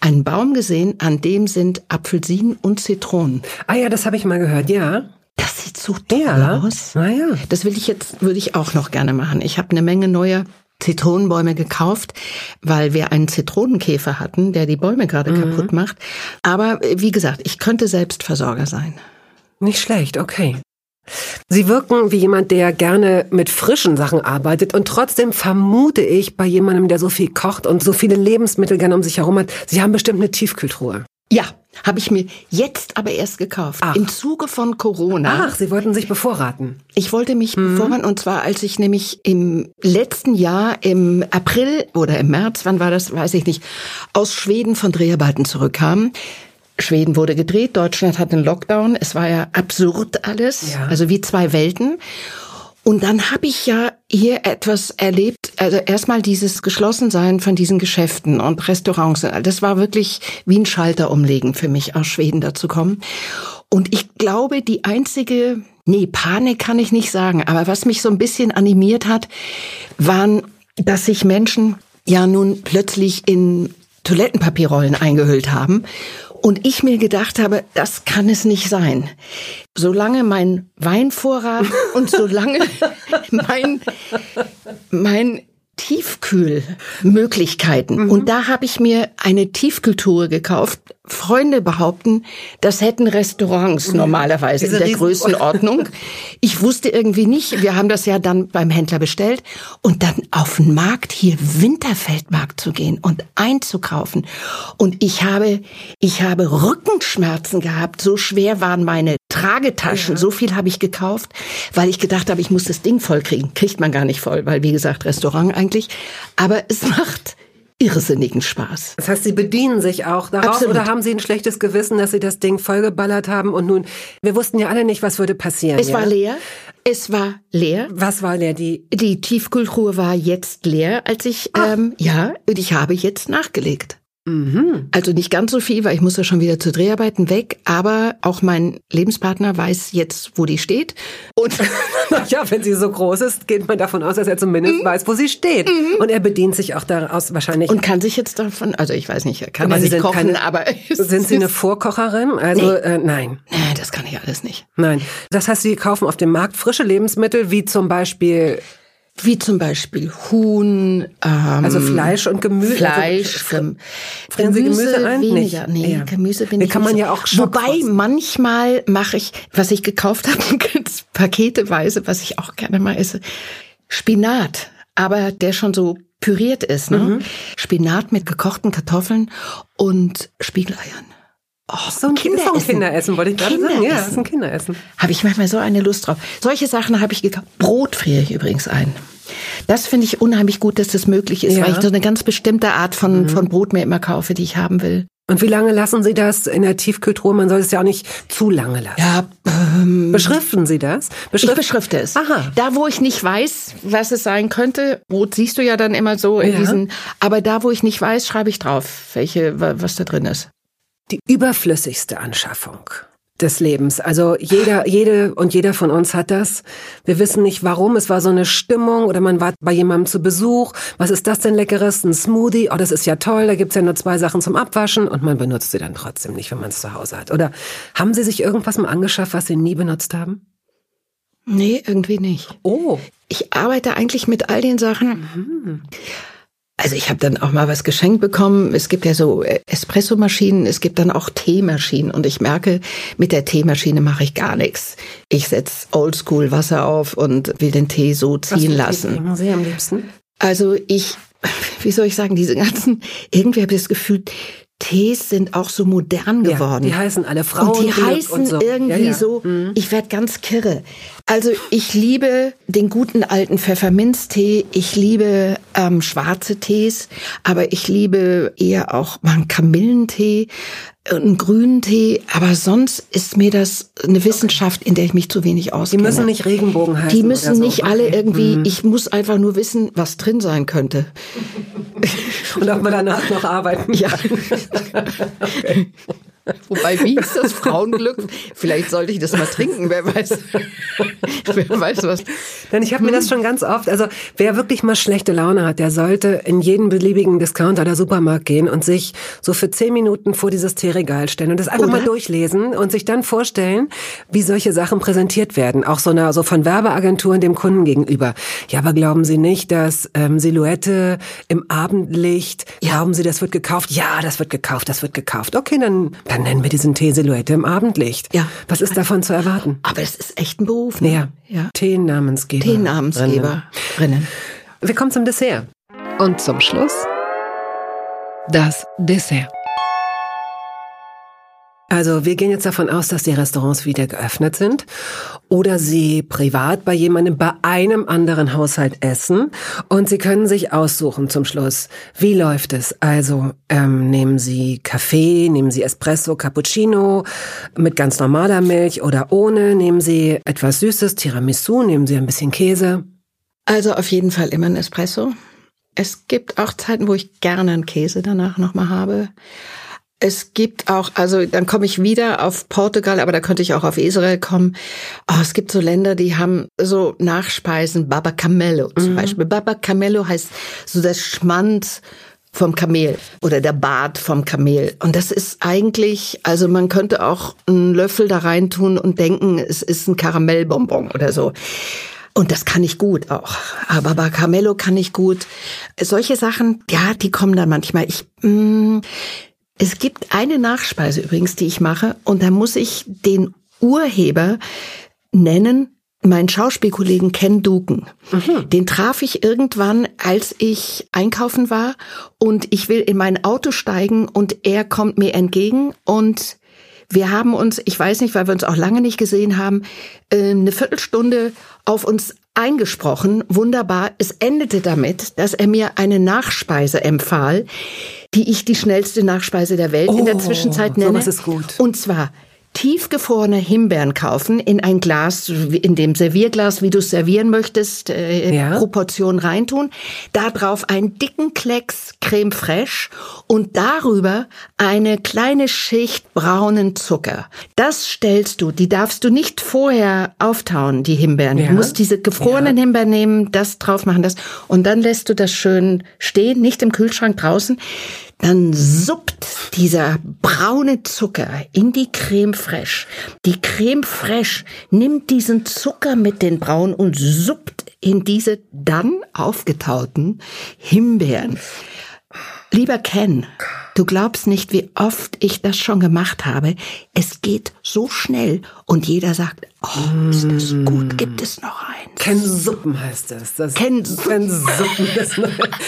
Einen Baum gesehen, an dem sind Apfelsinen und Zitronen. Ah ja, das habe ich mal gehört, ja. Das sieht so toll ja. aus. Ah ja. Das will ich jetzt, würde ich auch noch gerne machen. Ich habe eine Menge neuer Zitronenbäume gekauft, weil wir einen Zitronenkäfer hatten, der die Bäume gerade mhm. kaputt macht. Aber äh, wie gesagt, ich könnte selbst Versorger sein. Nicht schlecht, okay. Sie wirken wie jemand, der gerne mit frischen Sachen arbeitet und trotzdem vermute ich bei jemandem, der so viel kocht und so viele Lebensmittel gerne um sich herum hat, Sie haben bestimmt eine Tiefkühltruhe. Ja, habe ich mir jetzt aber erst gekauft. Ach. Im Zuge von Corona. Ach, Sie wollten sich bevorraten. Ich wollte mich mhm. bevorraten und zwar als ich nämlich im letzten Jahr im April oder im März, wann war das, weiß ich nicht, aus Schweden von Dreharbeiten zurückkam. Schweden wurde gedreht, Deutschland hat einen Lockdown. Es war ja absurd alles, ja. also wie zwei Welten. Und dann habe ich ja hier etwas erlebt, also erstmal dieses Geschlossensein von diesen Geschäften und Restaurants. Das war wirklich wie ein Schalter umlegen für mich, aus Schweden dazu kommen. Und ich glaube, die einzige, nee, Panik kann ich nicht sagen, aber was mich so ein bisschen animiert hat, waren, dass sich Menschen ja nun plötzlich in Toilettenpapierrollen eingehüllt haben und ich mir gedacht habe, das kann es nicht sein. Solange mein Weinvorrat und solange mein, mein Tiefkühlmöglichkeiten. Mhm. Und da habe ich mir eine Tiefkühltruhe gekauft Freunde behaupten, das hätten Restaurants normalerweise Diese in der Größenordnung. Ich wusste irgendwie nicht, wir haben das ja dann beim Händler bestellt und dann auf den Markt hier Winterfeldmarkt zu gehen und einzukaufen. Und ich habe, ich habe Rückenschmerzen gehabt. So schwer waren meine Tragetaschen. Ja. So viel habe ich gekauft, weil ich gedacht habe, ich muss das Ding voll kriegen. Kriegt man gar nicht voll, weil wie gesagt, Restaurant eigentlich. Aber es macht irrsinnigen Spaß. Das heißt, Sie bedienen sich auch darauf Absolut. oder haben Sie ein schlechtes Gewissen, dass Sie das Ding vollgeballert haben und nun, wir wussten ja alle nicht, was würde passieren. Es ja? war leer. Es war leer. Was war leer? Die, die Tiefkühltruhe war jetzt leer, als ich, Ach. ähm, ja, und ich habe jetzt nachgelegt. Mhm. Also nicht ganz so viel, weil ich muss ja schon wieder zu Dreharbeiten weg, aber auch mein Lebenspartner weiß jetzt, wo die steht. Und ja, wenn sie so groß ist, geht man davon aus, dass er zumindest mhm. weiß, wo sie steht. Mhm. Und er bedient sich auch daraus wahrscheinlich. Und kann sich jetzt davon, also ich weiß nicht, kann aber er nicht kochen, keine, aber sind Sie eine Vorkocherin? Also nee. äh, nein. Nee, das kann ich alles nicht. Nein. Das heißt, Sie kaufen auf dem Markt frische Lebensmittel, wie zum Beispiel wie zum Beispiel Huhn. Ähm, also Fleisch und Gemüse. Fleisch. Also, frieren Sie Gemüse ein? Weniger. Nicht. Nee, ja. Gemüse bin nee, ich kann man ja auch Wobei manchmal mache ich, was ich gekauft habe, paketeweise, was ich auch gerne mal esse, Spinat. Aber der schon so püriert ist. Ne? Mhm. Spinat mit gekochten Kartoffeln und Spiegeleiern. Oh, so ein Kinderessen. Ist Kinderessen, wollte ich gerade sagen. Ja, ist ein Kinderessen. Habe ich manchmal so eine Lust drauf. Solche Sachen habe ich gekauft. Brot friere ich übrigens ein. Das finde ich unheimlich gut, dass das möglich ist, ja. weil ich so eine ganz bestimmte Art von, mhm. von Brot mir immer kaufe, die ich haben will. Und wie lange lassen Sie das in der Tiefkühltruhe? Man soll es ja auch nicht zu lange lassen. Ja, ähm, Beschriften Sie das? Beschrift ich beschrifte es. Aha. Da, wo ich nicht weiß, was es sein könnte, Brot siehst du ja dann immer so in ja. diesen, aber da, wo ich nicht weiß, schreibe ich drauf, welche, was da drin ist die überflüssigste Anschaffung des Lebens. Also jeder, jede und jeder von uns hat das. Wir wissen nicht warum. Es war so eine Stimmung oder man war bei jemandem zu Besuch. Was ist das denn leckeres? Ein Smoothie? Oh, das ist ja toll. Da gibt's ja nur zwei Sachen zum Abwaschen und man benutzt sie dann trotzdem nicht, wenn man es zu Hause hat. Oder haben Sie sich irgendwas mal angeschafft, was Sie nie benutzt haben? Nee, irgendwie nicht. Oh. Ich arbeite eigentlich mit all den Sachen. Mhm. Also ich habe dann auch mal was geschenkt bekommen. Es gibt ja so äh, Espressomaschinen, es gibt dann auch Teemaschinen und ich merke, mit der Teemaschine mache ich gar nichts. Ich setz Oldschool Wasser auf und will den Tee so ziehen was lassen. Was Sie am liebsten? Also ich, wie soll ich sagen, diese ganzen, irgendwie habe ich das Gefühl, Tees sind auch so modern geworden. Ja, die heißen alle Frauen. Und die heißen und so. irgendwie ja, ja. so, mhm. ich werde ganz kirre. Also ich liebe den guten alten Pfefferminztee, ich liebe ähm, schwarze Tees, aber ich liebe eher auch mal einen Kamillentee, einen grünen Tee, aber sonst ist mir das eine Wissenschaft, in der ich mich zu wenig auskenne. Die müssen nicht Regenbogen heißen. Die müssen so. nicht alle irgendwie, mhm. ich muss einfach nur wissen, was drin sein könnte. Und ob man danach noch arbeiten kann. Ja. okay. Wobei, wie ist das Frauenglück? Vielleicht sollte ich das mal trinken, wer weiß. wer weiß was. Denn ich habe mir das schon ganz oft, also wer wirklich mal schlechte Laune hat, der sollte in jeden beliebigen Discounter oder Supermarkt gehen und sich so für zehn Minuten vor dieses Teeregal stellen und das einfach oder? mal durchlesen und sich dann vorstellen, wie solche Sachen präsentiert werden. Auch so, eine, so von Werbeagenturen dem Kunden gegenüber. Ja, aber glauben Sie nicht, dass ähm, Silhouette im Abendlicht, ja. glauben Sie, das wird gekauft? Ja, das wird gekauft, das wird gekauft. Okay, dann dann nennen wir diesen Tee Silhouette im Abendlicht. Ja. Was ist davon zu erwarten? Aber es ist echt ein Beruf. Ne? Ja. ja. Teennamensgeber. Teennamensgeberinnen. Wir kommen zum Dessert. Und zum Schluss das Dessert. Also wir gehen jetzt davon aus, dass die Restaurants wieder geöffnet sind oder Sie privat bei jemandem, bei einem anderen Haushalt essen und Sie können sich aussuchen zum Schluss, wie läuft es. Also ähm, nehmen Sie Kaffee, nehmen Sie Espresso, Cappuccino mit ganz normaler Milch oder ohne, nehmen Sie etwas Süßes, Tiramisu, nehmen Sie ein bisschen Käse. Also auf jeden Fall immer ein Espresso. Es gibt auch Zeiten, wo ich gerne einen Käse danach nochmal habe. Es gibt auch, also dann komme ich wieder auf Portugal, aber da könnte ich auch auf Israel kommen. Oh, es gibt so Länder, die haben so Nachspeisen, Baba Camello zum mhm. Beispiel. Baba Camello heißt so das Schmand vom Kamel oder der Bart vom Kamel. Und das ist eigentlich, also man könnte auch einen Löffel da rein tun und denken, es ist ein Karamellbonbon oder so. Und das kann ich gut auch. Aber bei Camello kann ich gut. Solche Sachen, ja, die kommen dann manchmal. Ich, mh, mm, Es gibt eine Nachspeise übrigens, die ich mache, und da muss ich den Urheber nennen, meinen Schauspielkollegen Ken Duken. Mhm. Den traf ich irgendwann, als ich einkaufen war und ich will in mein Auto steigen und er kommt mir entgegen und wir haben uns, ich weiß nicht, weil wir uns auch lange nicht gesehen haben, ähm, eine Viertelstunde auf uns eingesprochen. Wunderbar. Es endete damit, dass er mir eine Nachspeise empfahl, die ich die schnellste Nachspeise der Welt oh, in der oh, Zwischenzeit nenne. Sowas ist gut. Und zwar tiefgefrorene Himbeeren kaufen, in ein Glas, in dem Servierglas, wie du es servieren möchtest, äh, ja. Proportion reintun, da drauf einen dicken Klecks Creme fraiche und darüber eine kleine Schicht braunen Zucker. Das stellst du, die darfst du nicht vorher auftauen, die Himbeeren. Ja. Du musst diese gefrorenen ja. Himbeeren nehmen, das drauf machen, das und dann lässt du das schön stehen, nicht im Kühlschrank draußen dann suppt dieser braune Zucker in die Creme fraiche. Die Creme fraiche nimmt diesen Zucker mit den Braun und suppt in diese dann aufgetauten Himbeeren. Lieber Ken, du glaubst nicht, wie oft ich das schon gemacht habe. Es geht so schnell und jeder sagt, oh, ist das gut, gibt es noch eins? Ken-Suppen heißt das. das Ken-Suppen, das,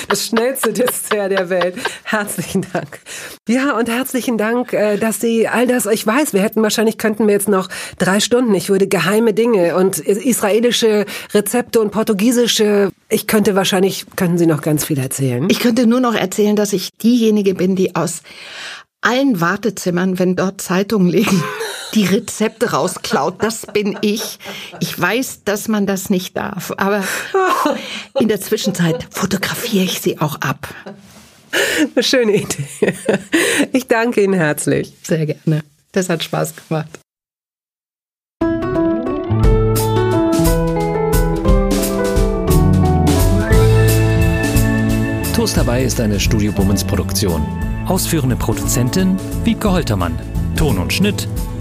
das schnellste Dessert der Welt. Herzlichen Dank. Ja, und herzlichen Dank, äh, dass Sie all das, ich weiß, wir hätten wahrscheinlich, könnten wir jetzt noch drei Stunden, ich würde geheime Dinge und israelische Rezepte und portugiesische, ich könnte wahrscheinlich, könnten Sie noch ganz viel erzählen. Ich könnte nur noch erzählen, dass ich diejenige bin, die aus allen Wartezimmern, wenn dort Zeitungen liegen, die Rezepte rausklaut. Das bin ich. Ich weiß, dass man das nicht darf, aber in der Zwischenzeit fotografiere ich sie auch ab. Eine schöne Idee. Ich danke Ihnen herzlich. Sehr gerne. Das hat Spaß gemacht. Toast dabei ist eine Studio Bummens Produktion. Ausführende Produzentin Wiebke Holtermann. Ton und Schnitt